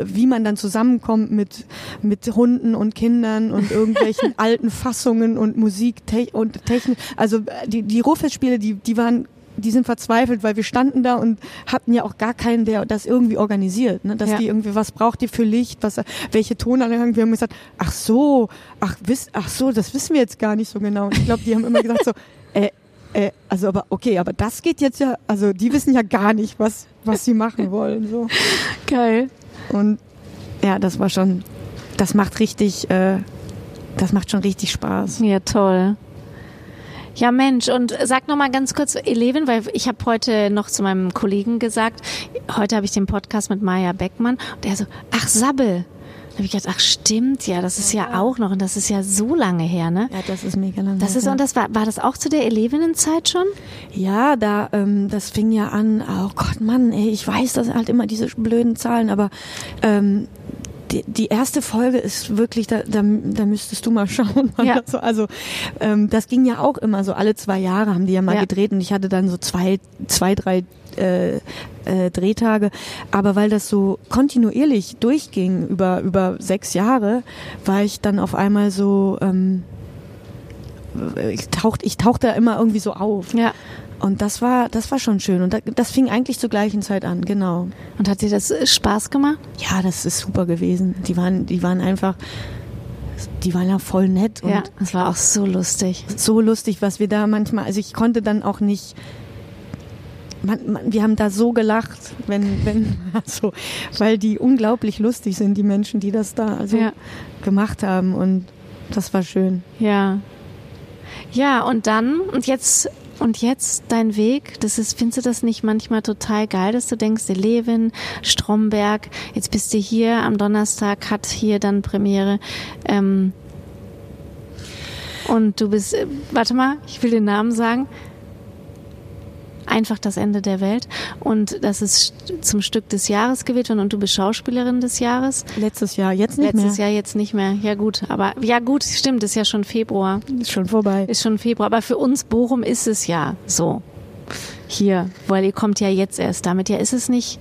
wie man dann zusammenkommt mit, mit Hunden und Kindern und [laughs] irgendwelchen alten Fassungen und Musik und Technik. Also die, die Ruffes-Spiele, die, die waren die sind verzweifelt, weil wir standen da und hatten ja auch gar keinen, der das irgendwie organisiert, ne? dass ja. die irgendwie, was braucht ihr für Licht, was, welche Tonanlagen, wir haben gesagt, ach so, ach, wiss, ach so, das wissen wir jetzt gar nicht so genau. Und ich glaube, die haben immer gesagt so, äh, äh, also aber okay, aber das geht jetzt ja, also die wissen ja gar nicht, was, was sie machen [laughs] wollen, so. Geil. Und ja, das war schon, das macht richtig, äh, das macht schon richtig Spaß. Ja, toll. Ja, Mensch, und sag noch mal ganz kurz, Eleven, weil ich habe heute noch zu meinem Kollegen gesagt, heute habe ich den Podcast mit Maya Beckmann und er so, ach Sabbel. Da habe ich gedacht, ach stimmt, ja, das ist ja auch noch und das ist ja so lange her, ne? Ja, das ist mega lange. Das ist und das war war das auch zu der Elevinnenzeit schon? Ja, da ähm, das fing ja an. Oh Gott, Mann, ey, ich weiß, das sind halt immer diese blöden Zahlen, aber ähm, die, die erste Folge ist wirklich, da, da, da müsstest du mal [laughs] schauen. Ja. Also, also ähm, das ging ja auch immer so, alle zwei Jahre haben die ja mal ja. gedreht und ich hatte dann so zwei, zwei drei äh, äh, Drehtage. Aber weil das so kontinuierlich durchging über, über sechs Jahre, war ich dann auf einmal so, ähm, ich tauchte, ich tauchte immer irgendwie so auf. Ja. Und das war, das war schon schön. Und das fing eigentlich zur gleichen Zeit an, genau. Und hat dir das äh, Spaß gemacht? Ja, das ist super gewesen. Die waren, die waren einfach, die waren ja voll nett. Und ja, es war auch so lustig. So lustig, was wir da manchmal, also ich konnte dann auch nicht, man, man, wir haben da so gelacht, wenn, wenn, [laughs] also, weil die unglaublich lustig sind, die Menschen, die das da also ja. gemacht haben. Und das war schön. Ja. Ja, und dann, und jetzt und jetzt dein Weg, das ist, findest du das nicht manchmal total geil, dass du denkst, Levin, Stromberg, jetzt bist du hier am Donnerstag, hat hier dann Premiere. Ähm, und du bist, äh, warte mal, ich will den Namen sagen einfach das Ende der Welt. Und das ist zum Stück des Jahres gewählt worden und du bist Schauspielerin des Jahres. Letztes Jahr, jetzt nicht Letztes mehr. Letztes Jahr, jetzt nicht mehr. Ja gut, aber ja gut, stimmt, ist ja schon Februar. Ist schon vorbei. Ist schon Februar. Aber für uns Bochum ist es ja so. Hier, weil ihr kommt ja jetzt erst damit. Ja, ist es nicht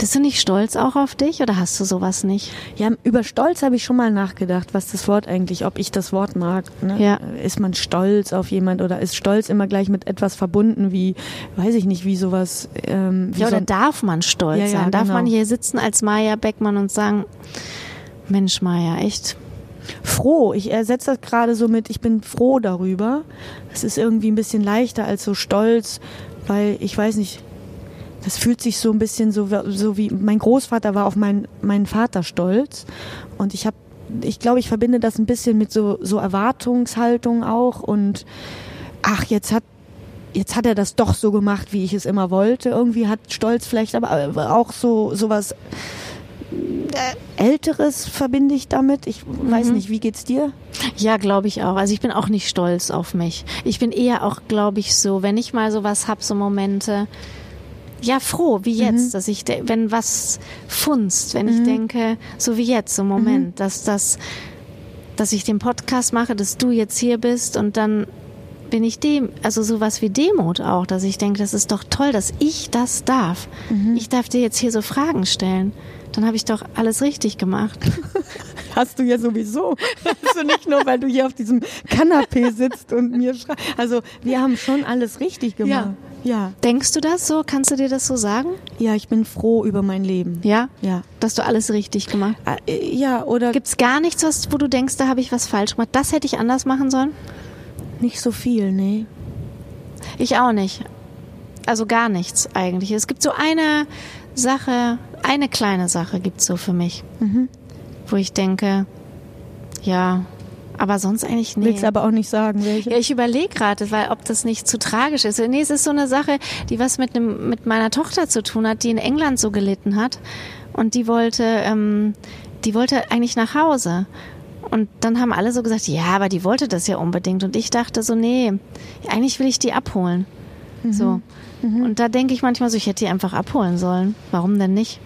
bist du nicht stolz auch auf dich oder hast du sowas nicht? Ja, über Stolz habe ich schon mal nachgedacht, was das Wort eigentlich, ob ich das Wort mag. Ne? Ja. Ist man stolz auf jemand oder ist Stolz immer gleich mit etwas verbunden wie, weiß ich nicht, wie sowas. Ähm, wie ja, oder so darf man stolz ja, ja, sein? Darf genau. man hier sitzen als Maja Beckmann und sagen, Mensch Maja, echt, froh. Ich ersetze das gerade so mit, ich bin froh darüber. Es ist irgendwie ein bisschen leichter als so stolz, weil ich weiß nicht, das fühlt sich so ein bisschen so, so wie mein Großvater war auf meinen, meinen Vater stolz und ich habe ich glaube, ich verbinde das ein bisschen mit so, so Erwartungshaltung auch und ach, jetzt hat jetzt hat er das doch so gemacht, wie ich es immer wollte. Irgendwie hat Stolz vielleicht, aber auch so sowas äh, Älteres verbinde ich damit. Ich weiß mhm. nicht, wie geht's dir? Ja, glaube ich auch. Also ich bin auch nicht stolz auf mich. Ich bin eher auch, glaube ich, so, wenn ich mal sowas hab, so Momente, ja froh, wie jetzt, mhm. dass ich, wenn was funzt, wenn mhm. ich denke, so wie jetzt, so Moment, mhm. dass das, dass ich den Podcast mache, dass du jetzt hier bist und dann bin ich dem, also sowas wie Demut auch, dass ich denke, das ist doch toll, dass ich das darf. Mhm. Ich darf dir jetzt hier so Fragen stellen. Dann habe ich doch alles richtig gemacht. [laughs] Hast du ja sowieso. Also nicht nur, weil du hier auf diesem Kanapee sitzt und mir schreibst. Also wir haben schon alles richtig gemacht. Ja. Ja. Denkst du das so? Kannst du dir das so sagen? Ja, ich bin froh über mein Leben. Ja? Ja. Dass du alles richtig gemacht hast? Äh, ja, oder. Gibt es gar nichts, was, wo du denkst, da habe ich was falsch gemacht? Das hätte ich anders machen sollen? Nicht so viel, nee. Ich auch nicht. Also gar nichts eigentlich. Es gibt so eine Sache, eine kleine Sache gibt es so für mich, mhm. wo ich denke, ja, aber sonst eigentlich nicht. Willst aber auch nicht sagen, welche? Ja, ich überlege gerade, weil ob das nicht zu tragisch ist. Nee, es ist so eine Sache, die was mit, einem, mit meiner Tochter zu tun hat, die in England so gelitten hat. Und die wollte, ähm, die wollte eigentlich nach Hause. Und dann haben alle so gesagt, ja, aber die wollte das ja unbedingt. Und ich dachte so, nee, eigentlich will ich die abholen. Mhm. So. Mhm. Und da denke ich manchmal so, ich hätte die einfach abholen sollen. Warum denn nicht?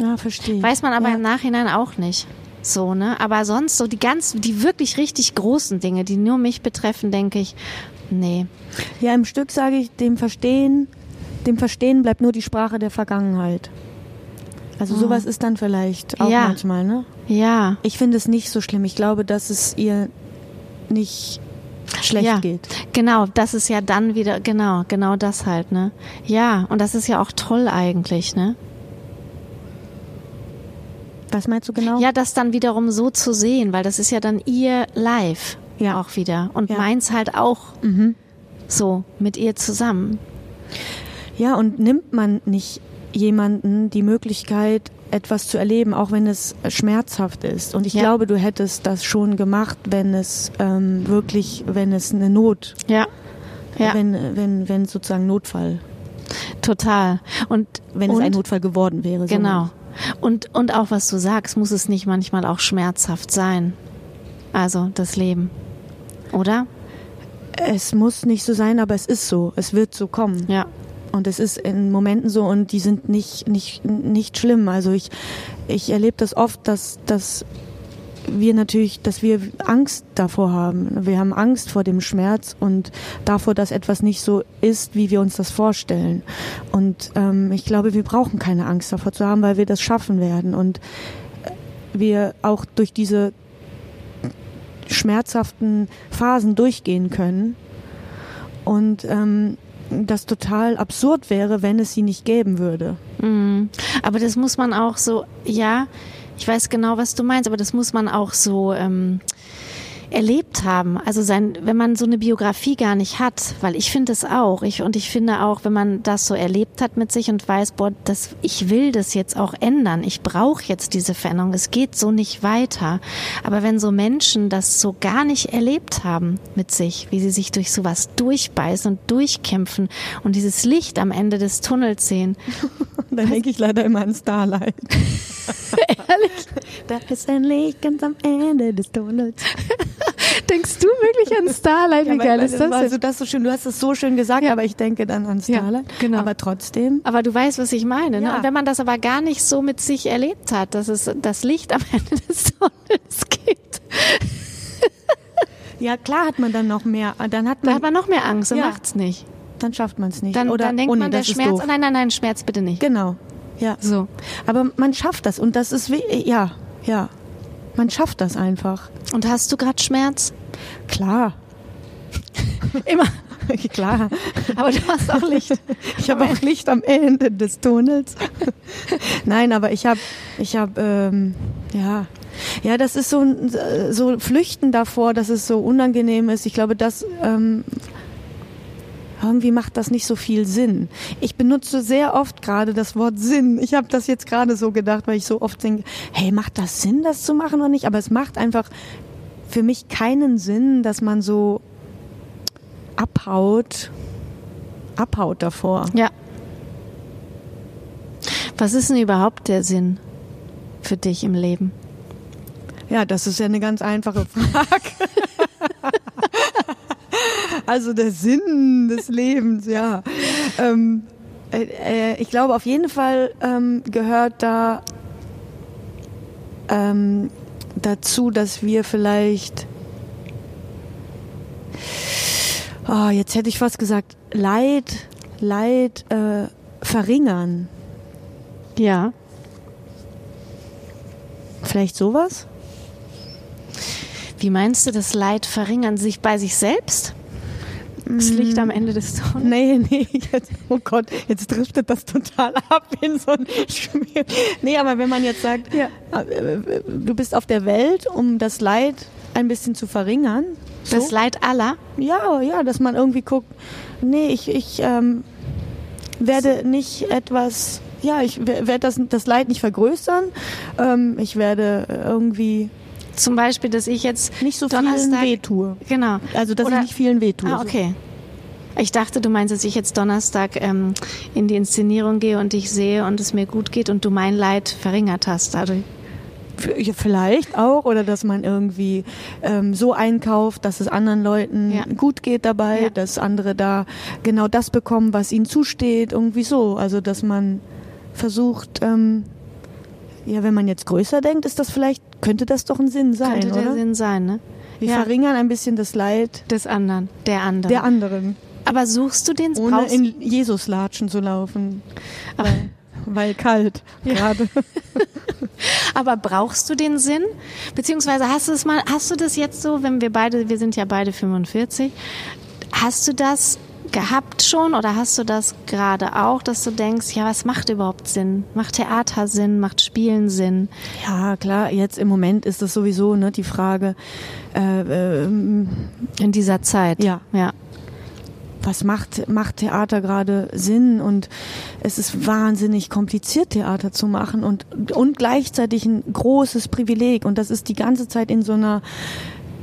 Ja, verstehe. Weiß man aber ja. im Nachhinein auch nicht. So, ne? Aber sonst so die ganz, die wirklich richtig großen Dinge, die nur mich betreffen, denke ich, Nee. Ja, im Stück sage ich, dem Verstehen, dem Verstehen bleibt nur die Sprache der Vergangenheit. Also sowas ist dann vielleicht auch Ja. manchmal, ne? Ja. Ich finde es nicht so schlimm. Ich glaube, dass es ihr nicht schlecht ja. geht. Genau, das ist ja dann wieder, genau, genau das halt, ne? Ja, und das ist ja auch toll eigentlich, ne? Was meinst du genau? Ja, das dann wiederum so zu sehen, weil das ist ja dann ihr live Ja. auch wieder. Und Ja. meins halt auch Mhm. so mit ihr zusammen. Ja, und nimmt man nicht jemanden die Möglichkeit, etwas zu erleben, auch wenn es schmerzhaft ist. Und ich Ja. glaube, du hättest das schon gemacht, wenn es ähm, wirklich, wenn es eine Not, Ja. Ja, wenn, wenn, wenn sozusagen Notfall, total. Und wenn und, es ein Notfall geworden wäre. so. Und, und auch was du sagst, muss es nicht manchmal auch schmerzhaft sein. Also das Leben. Oder? Es muss nicht so sein, aber es ist so. Es wird so kommen. Ja. Und es ist in Momenten so und die sind nicht, nicht, nicht schlimm. Also ich, ich erlebe das oft, dass, dass wir natürlich, dass wir Angst davor haben. Wir haben Angst vor dem Schmerz und davor, dass etwas nicht so ist, wie wir uns das vorstellen. Und ähm, ich glaube, wir brauchen keine Angst davor zu haben, weil wir das schaffen werden. Und wir auch durch diese schmerzhaften Phasen durchgehen können. Und ähm, das total absurd wäre, wenn es sie nicht geben würde. Mhm. Aber das muss man auch so, ja, ich weiß genau, was du meinst, aber das muss man auch so ähm, erlebt haben. Also sein, wenn man so eine Biografie gar nicht hat, weil ich finde es auch. Ich, und ich finde auch, wenn man das so erlebt hat mit sich und weiß, boah, das, ich will das jetzt auch ändern. Ich brauche jetzt diese Veränderung. Es geht so nicht weiter. Aber wenn so Menschen das so gar nicht erlebt haben mit sich, wie sie sich durch sowas durchbeißen und durchkämpfen und dieses Licht am Ende des Tunnels sehen, [laughs] Dann denke ich leider immer an Starlight. [laughs] Ehrlich? Da ist ein Licht ganz am Ende des Tunnels. [laughs] Denkst du wirklich an Starlight? Wie Ja, geil ist das? Also denn? das so schön. Du hast es so schön gesagt, Ja. aber ich denke dann an Starlight. genau. Aber trotzdem. Aber du weißt, was ich meine. Ne? Ja. Und wenn man das aber gar nicht so mit sich erlebt hat, dass es das Licht am Ende des Tunnels gibt, Ja, klar hat man dann noch mehr. Dann hat man, hat man noch mehr Angst und Ja. macht's nicht. dann schafft man es nicht. Dann, Oder dann denkt oh nee, man, der Schmerz, nein, nein, nein, Schmerz bitte nicht. Genau. Ja. So. Aber man schafft das und das ist wie, ja, ja. Man schafft das einfach. Und hast du gerade Schmerz? Klar. [laughs] Immer. [laughs] Klar. Aber du hast auch Licht. Ich habe auch Licht am Ende des Tunnels. [laughs] Nein, aber ich habe, ich habe, ähm, ja, ja, das ist so, ein- so Flüchten davor, dass es so unangenehm ist. Ich glaube, das ähm, irgendwie macht das nicht so viel Sinn. Ich benutze sehr oft gerade das Wort Sinn. Ich habe das jetzt gerade so gedacht, weil ich so oft denke, hey, macht das Sinn, das zu machen oder nicht? Aber es macht einfach für mich keinen Sinn, dass man so abhaut, abhaut davor. Ja. Was ist denn überhaupt der Sinn für dich im Leben? Ja, das ist ja eine ganz einfache [laughs] Frage. [laughs] also der Sinn des Lebens, ja. Ähm, äh, äh, ich glaube, auf jeden Fall ähm, gehört da ähm, dazu, dass wir vielleicht, oh, jetzt hätte ich fast gesagt, Leid, Leid äh, verringern. Ja. Vielleicht sowas? Wie meinst du das Leid verringern? Sich bei sich selbst? Das Licht am Ende des Tunnels? Nee, nee, jetzt, oh Gott, jetzt driftet das total [laughs] ab in so ein Schmier. Nee, aber wenn man jetzt sagt, Ja. äh, du bist auf der Welt, um das Leid ein bisschen zu verringern. So? Das Leid aller? Ja, ja, dass man irgendwie guckt, nee, ich, ich ähm, werde nicht etwas, ja, ich we- werde das, das Leid nicht vergrößern. Ähm, ich werde irgendwie Zum Beispiel, dass ich jetzt nicht so vielen Donnerstag- wehtue. Genau. Also, dass Oder- ich nicht vielen wehtue. Ah, okay. Ich dachte, du meinst, dass ich jetzt Donnerstag ähm, in die Inszenierung gehe und dich sehe und es mir gut geht und du mein Leid verringert hast dadurch. Vielleicht auch, oder dass man irgendwie ähm, so einkauft, dass es anderen Leuten Ja. gut geht dabei, Ja. dass andere da genau das bekommen, was ihnen zusteht, irgendwie so. Also dass man versucht, ähm, ja, wenn man jetzt größer denkt, ist das vielleicht, könnte das doch ein Sinn sein, Könnte der oder? Sinn sein, ne? Wir Ja. verringern ein bisschen das Leid Des anderen, der anderen. der anderen, Aber suchst du den? ohne brauchst- in Jesus-Latschen zu laufen. Aber- Weil, weil kalt [laughs] gerade. [laughs] Aber brauchst du den Sinn? Beziehungsweise hast du es mal, hast du das jetzt so, wenn wir beide, wir sind ja beide 45, hast du das gehabt schon oder hast du das gerade auch, dass du denkst, ja, was macht überhaupt Sinn? Macht Theater Sinn? Macht Spielen Sinn? Ja, klar, jetzt im Moment ist das sowieso ne, die Frage, äh, ähm, In dieser Zeit? Ja. Ja. was macht, macht Theater gerade Sinn und es ist wahnsinnig kompliziert, Theater zu machen und, und gleichzeitig ein großes Privileg und das ist die ganze Zeit in so einer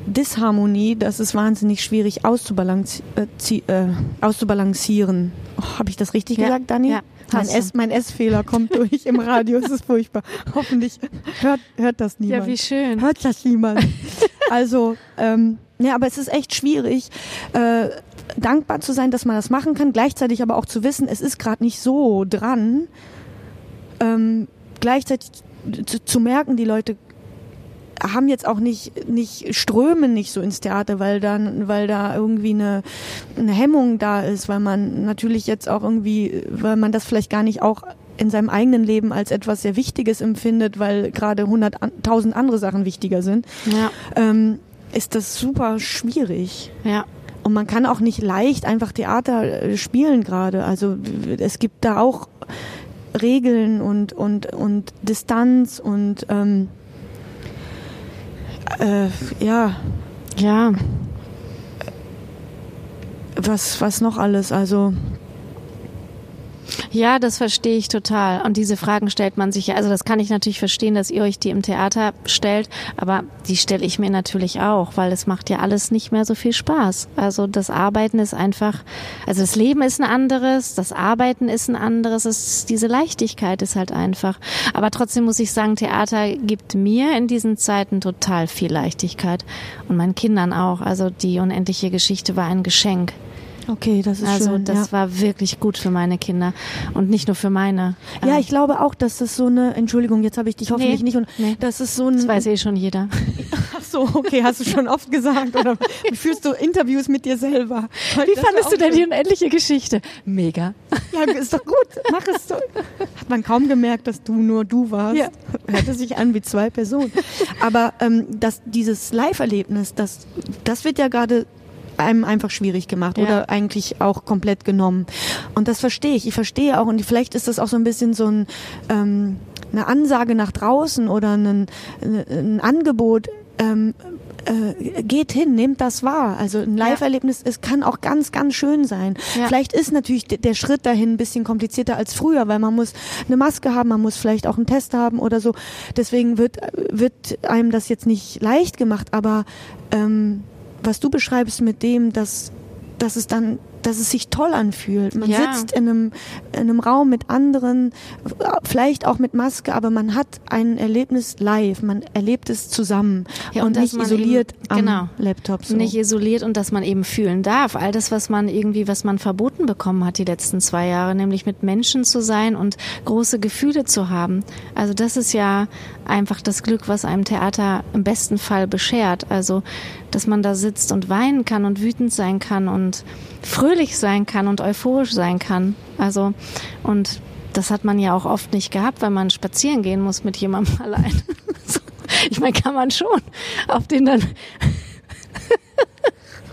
Disharmonie, das ist wahnsinnig schwierig auszubalanci äh, äh, auszubalancieren. Oh, Habe ich das richtig Ja. gesagt, Dani? Ja, mein. S- mein S-Fehler kommt durch im Radio, es ist furchtbar. [laughs] Hoffentlich hört, hört das niemand. Ja, wie schön. Hört das niemand. Also, ähm, ja, aber es ist echt schwierig, äh, dankbar zu sein, dass man das machen kann, gleichzeitig aber auch zu wissen, es ist gerade nicht so dran. Ähm, gleichzeitig zu, zu merken, die Leute haben jetzt auch nicht, nicht strömen nicht so ins Theater, weil dann, weil da irgendwie eine, eine Hemmung da ist, weil man natürlich jetzt auch irgendwie, weil man das vielleicht gar nicht auch in seinem eigenen Leben als etwas sehr Wichtiges empfindet, weil gerade hunderttausend andere Sachen wichtiger sind, Ja, ähm, ist das super schwierig. ja. Und man kann auch nicht leicht einfach Theater äh, spielen gerade. Also es gibt da auch Regeln und, und, und Distanz und ähm, äh, ja, Ja, was, was noch alles? Also Ja, das verstehe ich total. Und diese Fragen stellt man sich ja, also das kann ich natürlich verstehen, dass ihr euch die im Theater stellt, aber die stelle ich mir natürlich auch, weil es macht ja alles nicht mehr so viel Spaß. Also das Arbeiten ist einfach, also das Leben ist ein anderes, das Arbeiten ist ein anderes, es diese Leichtigkeit ist halt einfach. Aber trotzdem muss ich sagen, Theater gibt mir in diesen Zeiten total viel Leichtigkeit und meinen Kindern auch. Also die unendliche Geschichte war ein Geschenk. Okay, das ist Also schön. das ja. war wirklich gut für meine Kinder und nicht nur für meine. ja, Ähm, ich glaube auch, dass das so eine Entschuldigung, jetzt habe ich dich hoffentlich Nee, nicht und nee. das ist so ein das weiß eh schon jeder. [laughs] Ach so, okay, hast du schon oft gesagt oder führst du Interviews mit dir selber? Wie fandest du denn die unendliche Geschichte? Mega. Ja, ist doch gut. Mach es so. Hat man kaum gemerkt, dass du nur du warst. Ja. Hörte sich an wie zwei Personen. Aber ähm, das, dieses Live-Erlebnis, das, das wird ja gerade einem einfach schwierig gemacht Ja. oder eigentlich auch komplett genommen. Und das verstehe ich. Ich verstehe auch und vielleicht ist das auch so ein bisschen so ein, ähm, eine Ansage nach draußen oder ein, ein Angebot. Ähm, äh, geht hin, nehmt das wahr. Also ein Live-Erlebnis, es kann auch ganz, ganz schön sein. Ja. Vielleicht ist natürlich der Schritt dahin ein bisschen komplizierter als früher, weil man muss eine Maske haben, man muss vielleicht auch einen Test haben oder so. Deswegen wird, wird einem das jetzt nicht leicht gemacht, aber ähm, was du beschreibst mit dem, dass, dass es dann dass es sich toll anfühlt. Man Ja. sitzt in einem, in einem Raum mit anderen, vielleicht auch mit Maske, aber man hat ein Erlebnis live, man erlebt es zusammen Ja, und, und nicht isoliert eben- am genau. Laptop. So. Nicht isoliert und dass man eben fühlen darf. All das, was man irgendwie, was man verboten bekommen hat die letzten zwei Jahre, nämlich mit Menschen zu sein und große Gefühle zu haben. Also das ist ja einfach das Glück, was einem Theater im besten Fall beschert. Also, dass man da sitzt und weinen kann und wütend sein kann und fröhlich sein kann und euphorisch sein kann. Also, und das hat man ja auch oft nicht gehabt, weil man spazieren gehen muss mit jemandem [laughs] allein. Ich meine, kann man schon. Auf den dann [laughs]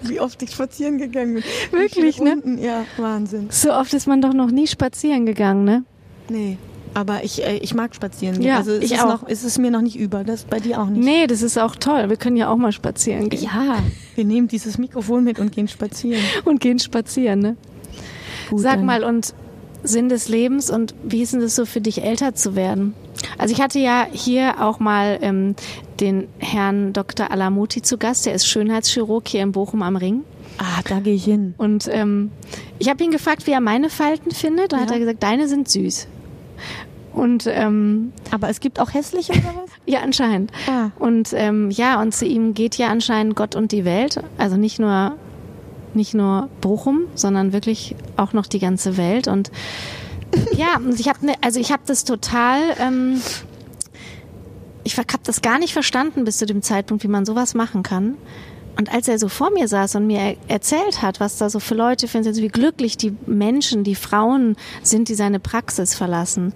Wie oft ich spazieren gegangen bin. Wirklich, ne? Runden? Ja, Wahnsinn. So oft ist man doch noch nie spazieren gegangen, ne? Nee. Aber ich, äh, ich mag spazieren gehen. Ja, also es ich ist auch. noch, es ist mir noch nicht über. Das bei dir auch nicht. Nee, das ist auch toll. Wir können ja auch mal spazieren gehen. Ja, wir nehmen dieses Mikrofon mit und gehen spazieren. [laughs] Und gehen spazieren, ne? Gut, Sag dann- mal, und Sinn des Lebens und wie ist denn das so für dich, älter zu werden? Also ich hatte ja hier auch mal ähm, den Herrn Dr. Alamuti zu Gast, der ist Schönheitschirurg hier in Bochum am Ring. Ah, da gehe ich hin. Und ähm, ich habe ihn gefragt, wie er meine Falten findet. Und hat Ja. er gesagt, deine sind süß. Und ähm, Aber es gibt auch hässliche oder was? [laughs] ja, anscheinend. Ah. Und ähm, ja, und zu ihm geht ja anscheinend Gott und die Welt. Also nicht nur nicht nur Bochum, sondern wirklich auch noch die ganze Welt. Und [laughs] ja, und ich habe ne, also ich habe das total. Ähm, ich habe das gar nicht verstanden bis zu dem Zeitpunkt, wie man sowas machen kann. Und als er so vor mir saß und mir erzählt hat, was da so für Leute finden, wie glücklich die Menschen, die Frauen sind, die seine Praxis verlassen,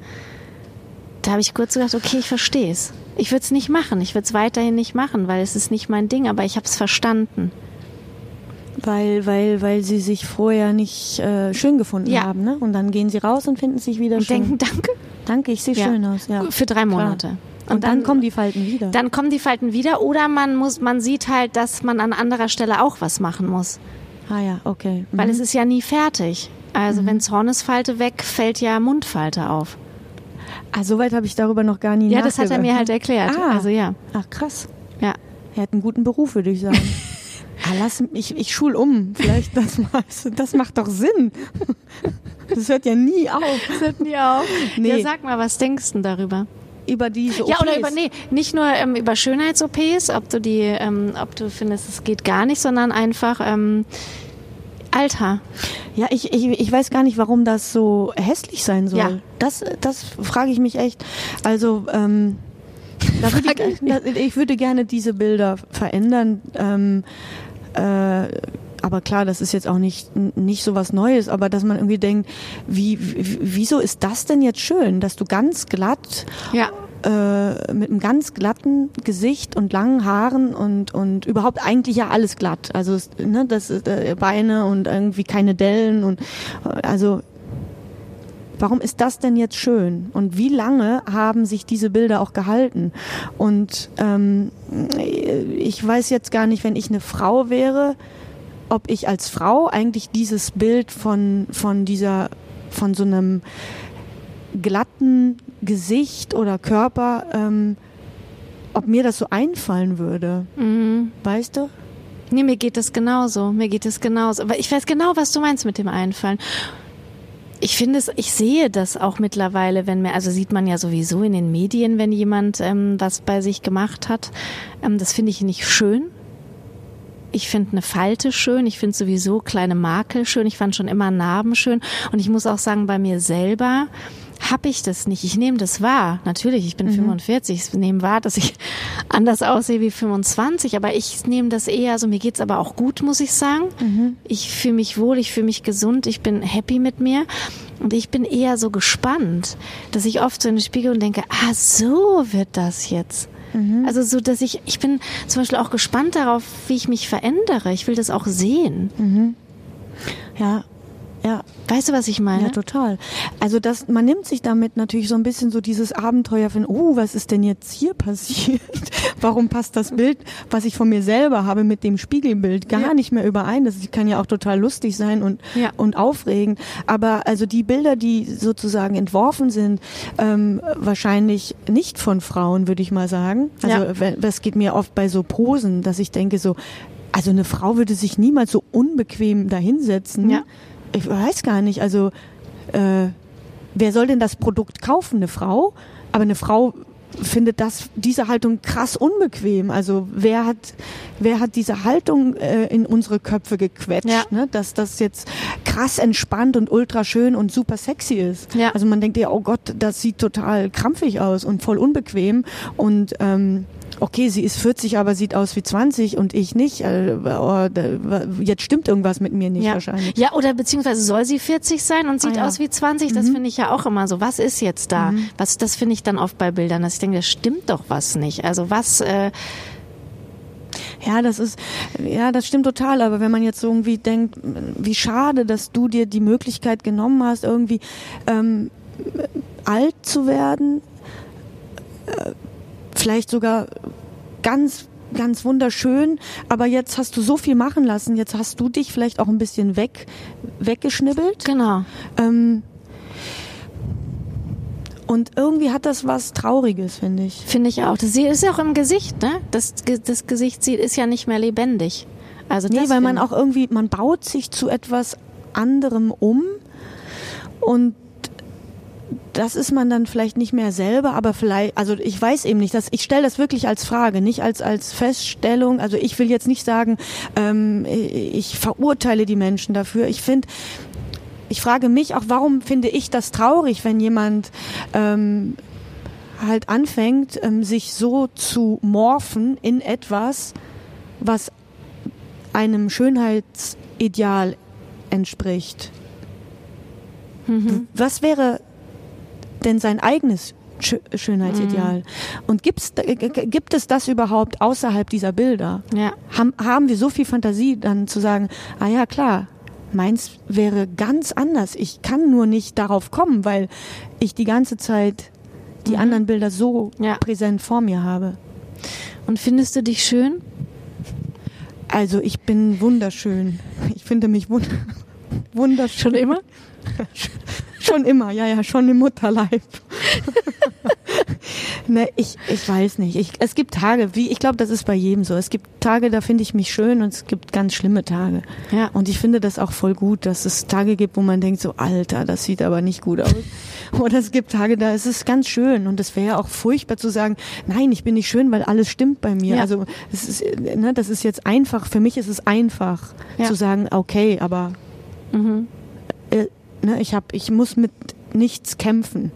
da habe ich kurz gedacht, okay, ich verstehe es. Ich würde es nicht machen. Ich würde es weiterhin nicht machen, weil es ist nicht mein Ding, aber ich habe es verstanden. Weil, weil, weil sie sich vorher nicht äh, schön gefunden Ja. haben, ne? Und dann gehen sie raus und finden sich wieder Und schön. denken, danke. Danke, ich sehe Ja. schön aus. Ja. Für drei Monate. Und, dann, kommen die Falten wieder. Dann kommen die Falten wieder oder man muss, man sieht halt, dass man an anderer Stelle auch was machen muss. ah ja, okay. Mhm. Weil es ist ja nie fertig. Also wenn Zornesfalte weg, fällt ja Mundfalte auf. ah, soweit habe ich darüber noch gar nie Ja, das hat er mir halt erklärt. Ah. Also ja. Ach krass. Ja. Er hat einen guten Beruf, würde ich sagen. [laughs] ah, lass, ich, ich schul um. Vielleicht das, [laughs] mal- das macht doch Sinn. Das hört ja nie auf. Das hört nie auf. Nee. Ja, sag mal, was denkst du denn darüber? Über diese Ja, oder OPs. über, nee, nicht nur ähm, über Schönheits-OPs, ob du die, ähm, ob du findest, es geht gar nicht, sondern einfach ähm, Alter. Ja, ich, ich, ich weiß gar nicht, warum das so hässlich sein soll. Ja. Das, das frage ich mich echt. Also, ähm, [laughs] da würde ich, ich würde gerne diese Bilder verändern. Ähm, äh, aber klar, das ist jetzt auch nicht, nicht so was Neues, aber dass man irgendwie denkt, wie, wie, wieso ist das denn jetzt schön, dass du ganz glatt Ja. äh, mit einem ganz glatten Gesicht und langen Haaren und und überhaupt eigentlich ja alles glatt. Also ne, das äh, Beine und irgendwie keine Dellen und äh, also warum ist das denn jetzt schön? Und wie lange haben sich diese Bilder auch gehalten? Und ähm, ich weiß jetzt gar nicht, wenn ich eine Frau wäre, ob ich als Frau eigentlich dieses Bild von von dieser von so einem glatten Gesicht oder Körper, ähm, ob mir das so einfallen würde. Mhm. Weißt du? Nee, mir geht das genauso. Mir geht es genauso. Aber ich weiß genau, was du meinst mit dem Einfallen. Ich finde es, ich sehe das auch mittlerweile, wenn mir, also sieht man ja sowieso in den Medien, wenn jemand ähm, was bei sich gemacht hat. Ähm, das finde ich nicht schön. Ich finde eine Falte schön. Ich finde sowieso kleine Makel schön. Ich fand schon immer Narben schön. Und ich muss auch sagen, bei mir selber habe ich das nicht. Ich nehme das wahr. Natürlich, ich bin 45. Ich nehme wahr, dass ich [laughs] anders aussehe wie 25. Aber ich nehme das eher, also mir geht's aber auch gut, muss ich sagen. Ich fühle mich wohl, ich fühle mich gesund, ich bin happy mit mir. Und ich bin eher so gespannt, dass ich oft so in den Spiegel und denke, ah, so wird das jetzt. Also so, dass ich, ich bin zum Beispiel auch gespannt darauf, wie ich mich verändere. Ich will das auch sehen. Ja, ja, Weißt du, was ich meine? ja, total. Also das, man nimmt sich damit natürlich so ein bisschen so dieses Abenteuer von, oh, was ist denn jetzt hier passiert? [laughs] Warum passt das Bild, was ich von mir selber habe, mit dem Spiegelbild gar Ja. nicht mehr überein? Das kann ja auch total lustig sein und Ja. und aufregend. Aber also die Bilder, die sozusagen entworfen sind, ähm, wahrscheinlich nicht von Frauen, würde ich mal sagen. Also Ja. das geht mir oft bei so Posen, dass ich denke so, also eine Frau würde sich niemals so unbequem dahinsetzen. Ja. Ich weiß gar nicht. Also äh, wer soll denn das Produkt kaufen? Eine Frau? Aber eine Frau findet das diese Haltung krass unbequem. Also wer hat wer hat diese Haltung äh, in unsere Köpfe gequetscht, Ja. ne? dass das jetzt krass entspannt und ultra schön und super sexy ist. Ja. Also man denkt ja, oh Gott, das sieht total krampfig aus und voll unbequem und ähm, Okay, sie ist 40, aber sieht aus wie 20 und ich nicht. Äh, oh, jetzt stimmt irgendwas mit mir nicht ja. wahrscheinlich. Ja, oder beziehungsweise soll sie 40 sein und sieht Ah, ja. aus wie 20? Das finde ich ja auch immer so. Was ist jetzt da? Was, das finde ich dann oft bei Bildern, dass ich denke, das stimmt doch was nicht. Also was, äh, Ja, das ist, ja, das stimmt total. Aber wenn man jetzt so irgendwie denkt, wie schade, dass du dir die Möglichkeit genommen hast, irgendwie ähm, alt zu werden, äh, vielleicht sogar ganz ganz wunderschön, aber jetzt hast du so viel machen lassen, jetzt hast du dich vielleicht auch ein bisschen weg weggeschnibbelt. genau. Ähm, und irgendwie hat das was Trauriges, finde ich. Finde ich auch. Das ist ja auch im Gesicht, ne? Das, das Gesicht sieht- ist ja nicht mehr lebendig. Also Nee, weil man auch irgendwie, man baut sich zu etwas anderem um und das ist man dann vielleicht nicht mehr selber, aber vielleicht, also ich weiß eben nicht, dass ich stelle das wirklich als Frage, nicht als als Feststellung. Also ich will jetzt nicht sagen, ähm, ich verurteile die Menschen dafür. Ich finde, ich frage mich auch, warum finde ich das traurig, wenn jemand ähm, halt anfängt, ähm, sich so zu morphen in etwas, was einem Schönheitsideal entspricht. Mhm. Was wäre denn sein eigenes Schö- Schönheitsideal? Und gibt's, gibt es das überhaupt außerhalb dieser Bilder? Ja. Haben, haben wir so viel Fantasie, dann zu sagen, ah ja, klar, meins wäre ganz anders. Ich kann nur nicht darauf kommen, weil ich die ganze Zeit die anderen Bilder so Ja. präsent vor mir habe. Und findest du dich schön? Also ich bin wunderschön. Ich finde mich wund [laughs] wunderschön. Schon immer? [laughs] Schon immer, ja, ja, schon im Mutterleib. [laughs] ne, ich, ich weiß nicht. Ich, es gibt Tage, wie ich glaube, das ist bei jedem so. Es gibt Tage, da finde ich mich schön und es gibt ganz schlimme Tage. Ja. Und ich finde das auch voll gut, dass es Tage gibt, wo man denkt so, Alter, das sieht aber nicht gut aus. [laughs] Oder es gibt Tage, da ist es ganz schön und es wäre ja auch furchtbar zu sagen, nein, ich bin nicht schön, weil alles stimmt bei mir. Ja. Also es ist, ne, das ist jetzt einfach. Für mich ist es einfach Ja. zu sagen, okay, aber Mhm. Ne, ich hab, ich muss mit nichts kämpfen.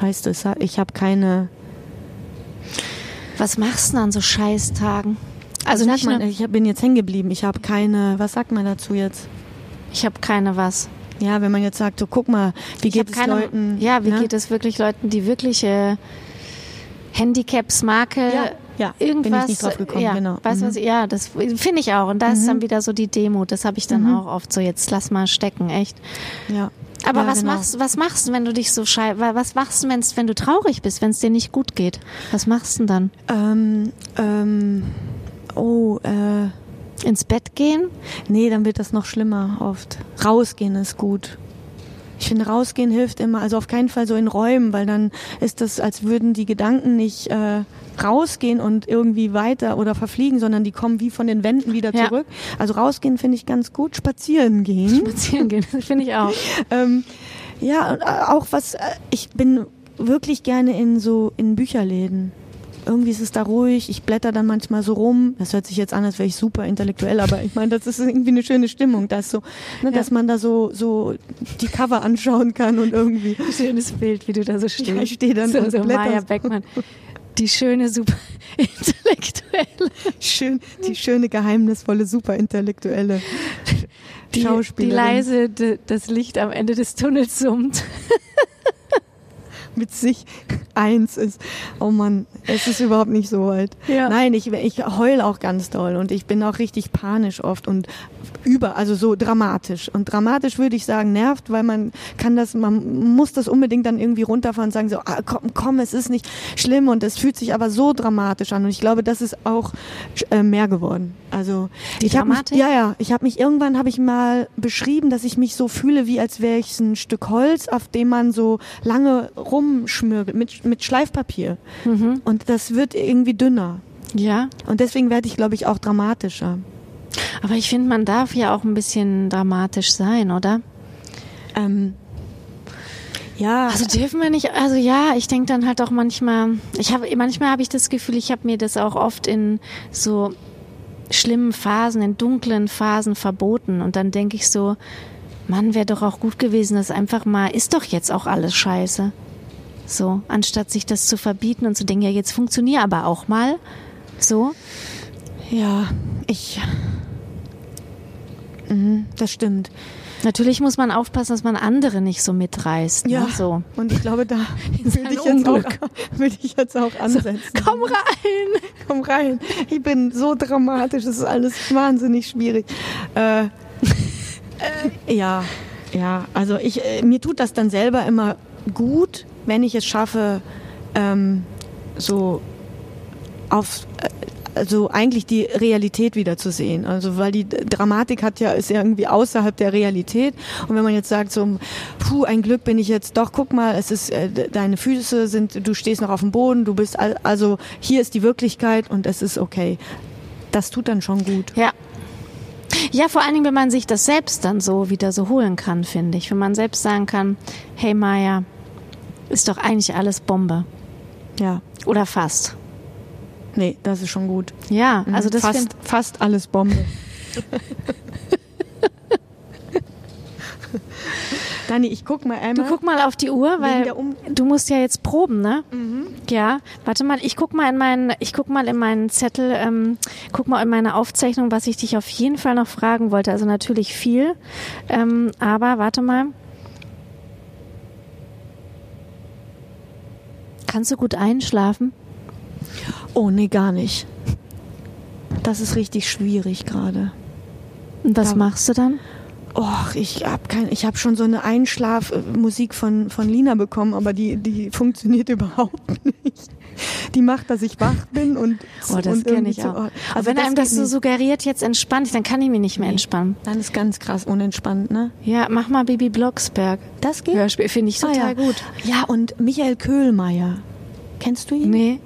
Heißt es, ich habe keine. Was machst du denn an so Scheißtagen? Also nicht mal, nur, ich bin jetzt hängen geblieben. Ich habe keine. Was sagt man dazu jetzt? ich habe keine was. Ja, wenn man jetzt sagt, so guck mal, wie Ich geht es keine, Leuten? Ja, wie ne? geht es wirklich Leuten, die wirkliche Handicaps, Makel, Ja, ja, bin ich irgendwas. nicht drauf gekommen, ja, genau. Weißt Mhm. was? Ja, das finde ich auch. Und da ist dann wieder so die Demut. Das habe ich dann Mhm. auch oft so. Jetzt lass mal stecken, echt. Ja. Aber ja, was genau. machst was machst du, wenn du dich so schei was machst du, wenn's, wenn du traurig bist, wenn es dir nicht gut geht? Was machst du denn dann? Ähm, ähm, oh, äh, Ins Bett gehen? nee, dann wird das noch schlimmer oft. Rausgehen ist gut. Ich finde, rausgehen hilft immer, also auf keinen Fall so in Räumen, weil dann ist das, als würden die Gedanken nicht äh, rausgehen und irgendwie weiter oder verfliegen, sondern die kommen wie von den Wänden wieder Ja. zurück. Also rausgehen finde ich ganz gut. Spazieren gehen. Spazieren gehen, finde ich auch. [laughs] ähm, ja, äh, auch was, äh, ich bin wirklich gerne in so, in Bücherläden. Irgendwie ist es da ruhig, ich blätter dann manchmal so rum. Das hört sich jetzt an, als wäre ich super intellektuell, aber ich meine, das ist irgendwie eine schöne Stimmung, dass so, ne, dass man da so, so die Cover anschauen kann und irgendwie. [laughs] Schönes Bild, wie du da so stehst. Ja, ich stehe dann so, und so. Maja Beckmann. Die schöne, super [laughs] intellektuelle. Schön, die schöne, geheimnisvolle, super intellektuelle Die, die Schauspielerin leise d- das Licht am Ende des Tunnels summt. [laughs] mit sich eins ist. Oh Mann, es ist überhaupt nicht so weit. Ja. Nein, ich, ich heul auch ganz doll und ich bin auch richtig panisch oft und über, also so dramatisch. Und dramatisch würde ich sagen, nervt, weil man kann das, man muss das unbedingt dann irgendwie runterfahren und sagen so, ah, komm, komm, es ist nicht schlimm und es fühlt sich aber so dramatisch an. Und ich glaube, das ist auch äh, mehr geworden. Also Die ich habe mich, ja, ja, ich habe mich irgendwann habe ich mal beschrieben, dass ich mich so fühle, wie als wäre ich ein Stück Holz, auf dem man so lange rumschmürgelt mit mit Schleifpapier. Und das wird irgendwie dünner. Ja, Und deswegen werde ich, glaube ich, auch dramatischer. Aber ich finde, man darf ja auch ein bisschen dramatisch sein, oder? Ähm, ja, Also dürfen wir nicht, also ja, ich denke dann halt auch manchmal, ich habe manchmal habe ich das Gefühl, ich habe mir das auch oft in so schlimmen Phasen, in dunklen Phasen verboten und dann denke ich so, Mann, wäre doch auch gut gewesen, das einfach mal, ist doch jetzt auch alles scheiße. So, anstatt sich das zu verbieten und zu denken, ja, jetzt funktioniert aber auch mal. So. Ja, ich. Mhm, das stimmt. Natürlich muss man aufpassen, dass man andere nicht so mitreißt. Ja, Ne? So. und ich glaube, da [laughs] würde [laughs] ich, jetzt auch, ich jetzt auch ansetzen. Komm rein! [laughs] Komm rein. Ich bin so dramatisch, es ist alles wahnsinnig schwierig. Äh, äh, ja, ja, also ich, äh, mir tut das dann selber immer gut, wenn ich es schaffe, ähm, so auf äh, also eigentlich die Realität wieder zu sehen. Also weil die Dramatik hat ja ist ja irgendwie außerhalb der Realität und wenn man jetzt sagt so puh ein Glück bin ich jetzt doch guck mal es ist äh, de- deine Füße sind du stehst noch auf dem Boden du bist al- also hier ist die Wirklichkeit und es ist okay. Das tut dann schon gut. Ja. Ja, vor allen Dingen, wenn man sich das selbst dann so wieder so holen kann, finde ich. Wenn man selbst sagen kann, hey Maya, ist doch eigentlich alles Bombe. Ja. Oder fast. Nee, das ist schon gut. Ja, also das fast, fast alles Bombe. [laughs] Dani, ich guck mal einmal. Du guck mal auf die Uhr, weil du musst ja jetzt proben, ne? Ja, warte mal, ich guck mal in meinen, ich guck mal in meinen Zettel, ähm, guck mal in meine Aufzeichnung, was ich dich auf jeden Fall noch fragen wollte. Also natürlich viel, ähm, aber warte mal. Kannst du gut einschlafen? Oh, nee, gar nicht. Das ist richtig schwierig gerade. Und was Ja. machst du dann? Och, ich hab kein, ich habe schon so eine Einschlafmusik von von Lina bekommen, aber die die funktioniert [laughs] überhaupt nicht. Die macht, dass ich wach bin und Oh, das kenne ich so, auch. oh, Aber wenn einem das so suggeriert, jetzt entspann dich, dann kann ich mich nicht mehr entspannen. dann ist ganz krass unentspannt, ne? Ja, mach mal Bibi Blocksberg. Das geht. Hörspiel finde ich Ah, total ja. gut. Ja, und Michael Köhlmeier. Kennst du ihn? Nee.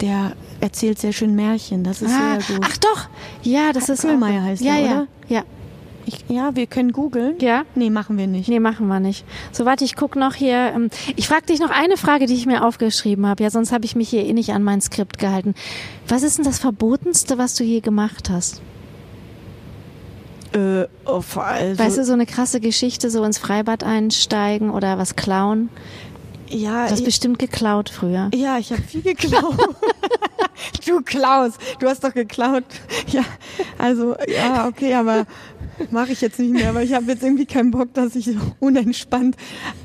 Der erzählt sehr schön Märchen. Das ist Ah, sehr gut. ach doch. Ja, das ist Köhlmeier auch, heißt ja, er, ja, oder? Ja. Ich, ja, wir können googeln. Ja? Nee, machen wir nicht. Nee, machen wir nicht. So, warte, ich guck noch hier. Ähm, ich frage dich noch eine Frage, die ich mir aufgeschrieben habe. Ja, sonst habe ich mich hier eh nicht an mein Skript gehalten. Was ist denn das Verbotenste, was du je gemacht hast? Äh, also, weißt du, so eine krasse Geschichte, so ins Freibad einsteigen oder was klauen? Ja, Du hast ich, bestimmt geklaut früher. ja, ich habe viel geklaut. [laughs] du Klaus, du hast doch geklaut. [laughs] Ja, also ja, okay, aber mache ich jetzt nicht mehr, aber ich habe jetzt irgendwie keinen Bock, dass ich so unentspannt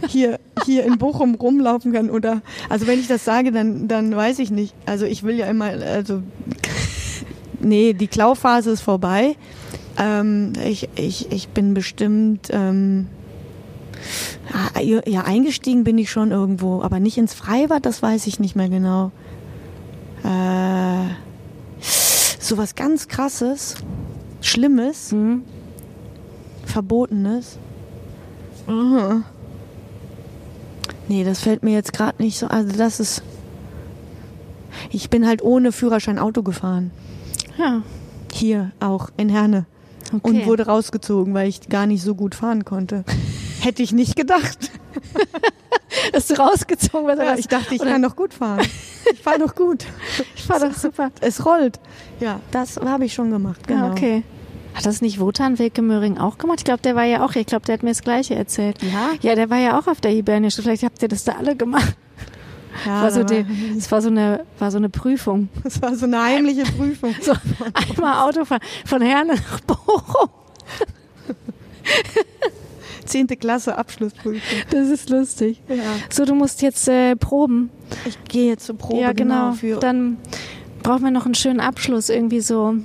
hier hier in Bochum rumlaufen kann oder also wenn ich das sage, dann dann weiß ich nicht. Also ich will ja immer also nee, die Klauphase ist vorbei. Ähm, ich, ich, ich bin bestimmt ähm, ja eingestiegen bin ich schon irgendwo, aber nicht ins Freibad, das weiß ich nicht mehr genau. Äh, so was ganz krasses, Schlimmes, Hm? Verbotenes. Mhm. Nee, das fällt mir jetzt gerade nicht so. Also das ist. Ich bin halt ohne Führerschein Auto gefahren. Ja. Hier auch in Herne. Okay. Und wurde rausgezogen, weil ich gar nicht so gut fahren konnte. [laughs] Hätte ich nicht gedacht. [laughs] Hast du rausgezogen? Was Ja, ich dachte, ich Oder- kann doch gut fahren. [laughs] Ich fahre doch gut. Ich war doch super. Es rollt. Ja, das habe ich schon gemacht. Genau. Ja, okay. Hat das nicht Wotan Wilke Möhring auch gemacht? Ich glaube, der war ja auch, ich glaube, der hat mir das Gleiche erzählt. Ja? Ja, der war ja auch auf der Hibernisch. Vielleicht habt ihr das da alle gemacht. Ja, war so die, es war so eine, war so eine Prüfung. das war so eine heimliche Prüfung. [laughs] So einmal Autofahren von Herne nach Bochum. Zehnte Klasse Abschlussprüfung. Das ist lustig. Ja. So, du musst jetzt äh, proben. Ich gehe jetzt zur Probe. ja, genau. für Dann brauchen wir noch einen schönen Abschluss. Irgendwie so.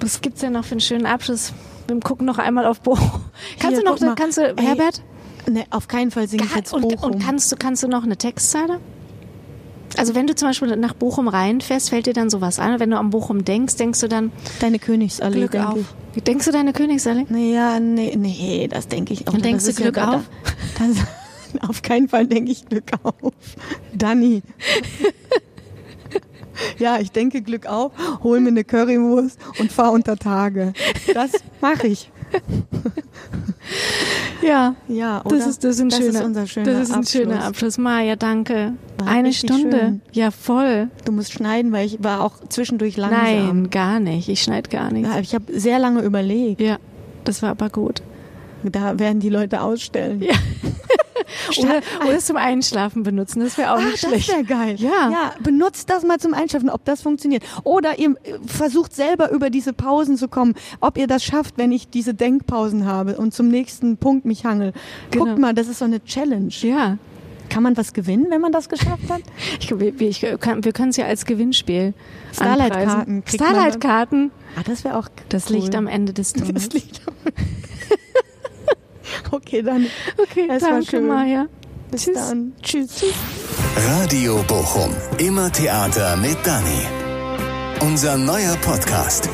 Was gibt's denn noch für einen schönen Abschluss? Wir gucken noch einmal auf Bochum. [laughs] Kannst Hier, du noch, kannst du, Herbert? Nee, auf keinen Fall singe ich jetzt und, Bochum. und kannst du, kannst du noch eine Textzeile? Also wenn du zum Beispiel nach Bochum reinfährst, fällt dir dann sowas ein? Wenn du an Bochum denkst, denkst du dann Deine Königsallee, Glück denke auf. ich. Denkst du deine Königsallee? Nee, ja, nee, nee, das denke ich auch. Und denkst du Glück ja, auf? [laughs] Das, auf keinen Fall denke ich Glück auf. Danny. Ja, ich denke Glück auf, hol mir eine Currywurst und fahr unter Tage. Das mache ich. [laughs] Ja. Ja, oder? Das ist, das ist ein das schöner, ist unser schöner das ist ein Abschluss. schöner Abschluss. Maja, danke. War Eine Stunde. schön. Ja, voll. Du musst schneiden, weil ich war auch zwischendurch langsam. Nein, gar nicht. Ich schneide gar nichts. Ja, ich habe sehr lange überlegt. Ja, das war aber gut. Da werden die Leute ausstellen. Ja. [laughs] Oder, oder es zum Einschlafen benutzen, das wäre auch Ah, nicht das schlecht. wäre geil. Ja. ja, benutzt das mal zum Einschlafen, ob das funktioniert. Oder ihr äh, versucht selber über diese Pausen zu kommen, ob ihr das schafft, wenn ich diese Denkpausen habe und zum nächsten Punkt mich hangel. Genau. Guckt mal, das ist so eine Challenge. Ja. Kann man was gewinnen, wenn man das geschafft hat? [laughs] Ich, wir, ich, kann, wir können es ja als Gewinnspiel Starlight-Karten. Starlight-Karten. Ah, das wäre auch Das cool. liegt am Ende des Tunnels. Das liegt am [laughs] [laughs] Okay, dann Okay, Es war danke, schön. Maja. bis Tschüss. dann. Tschüss. Radio Bochum. Immer Theater mit Dani. Unser neuer Podcast.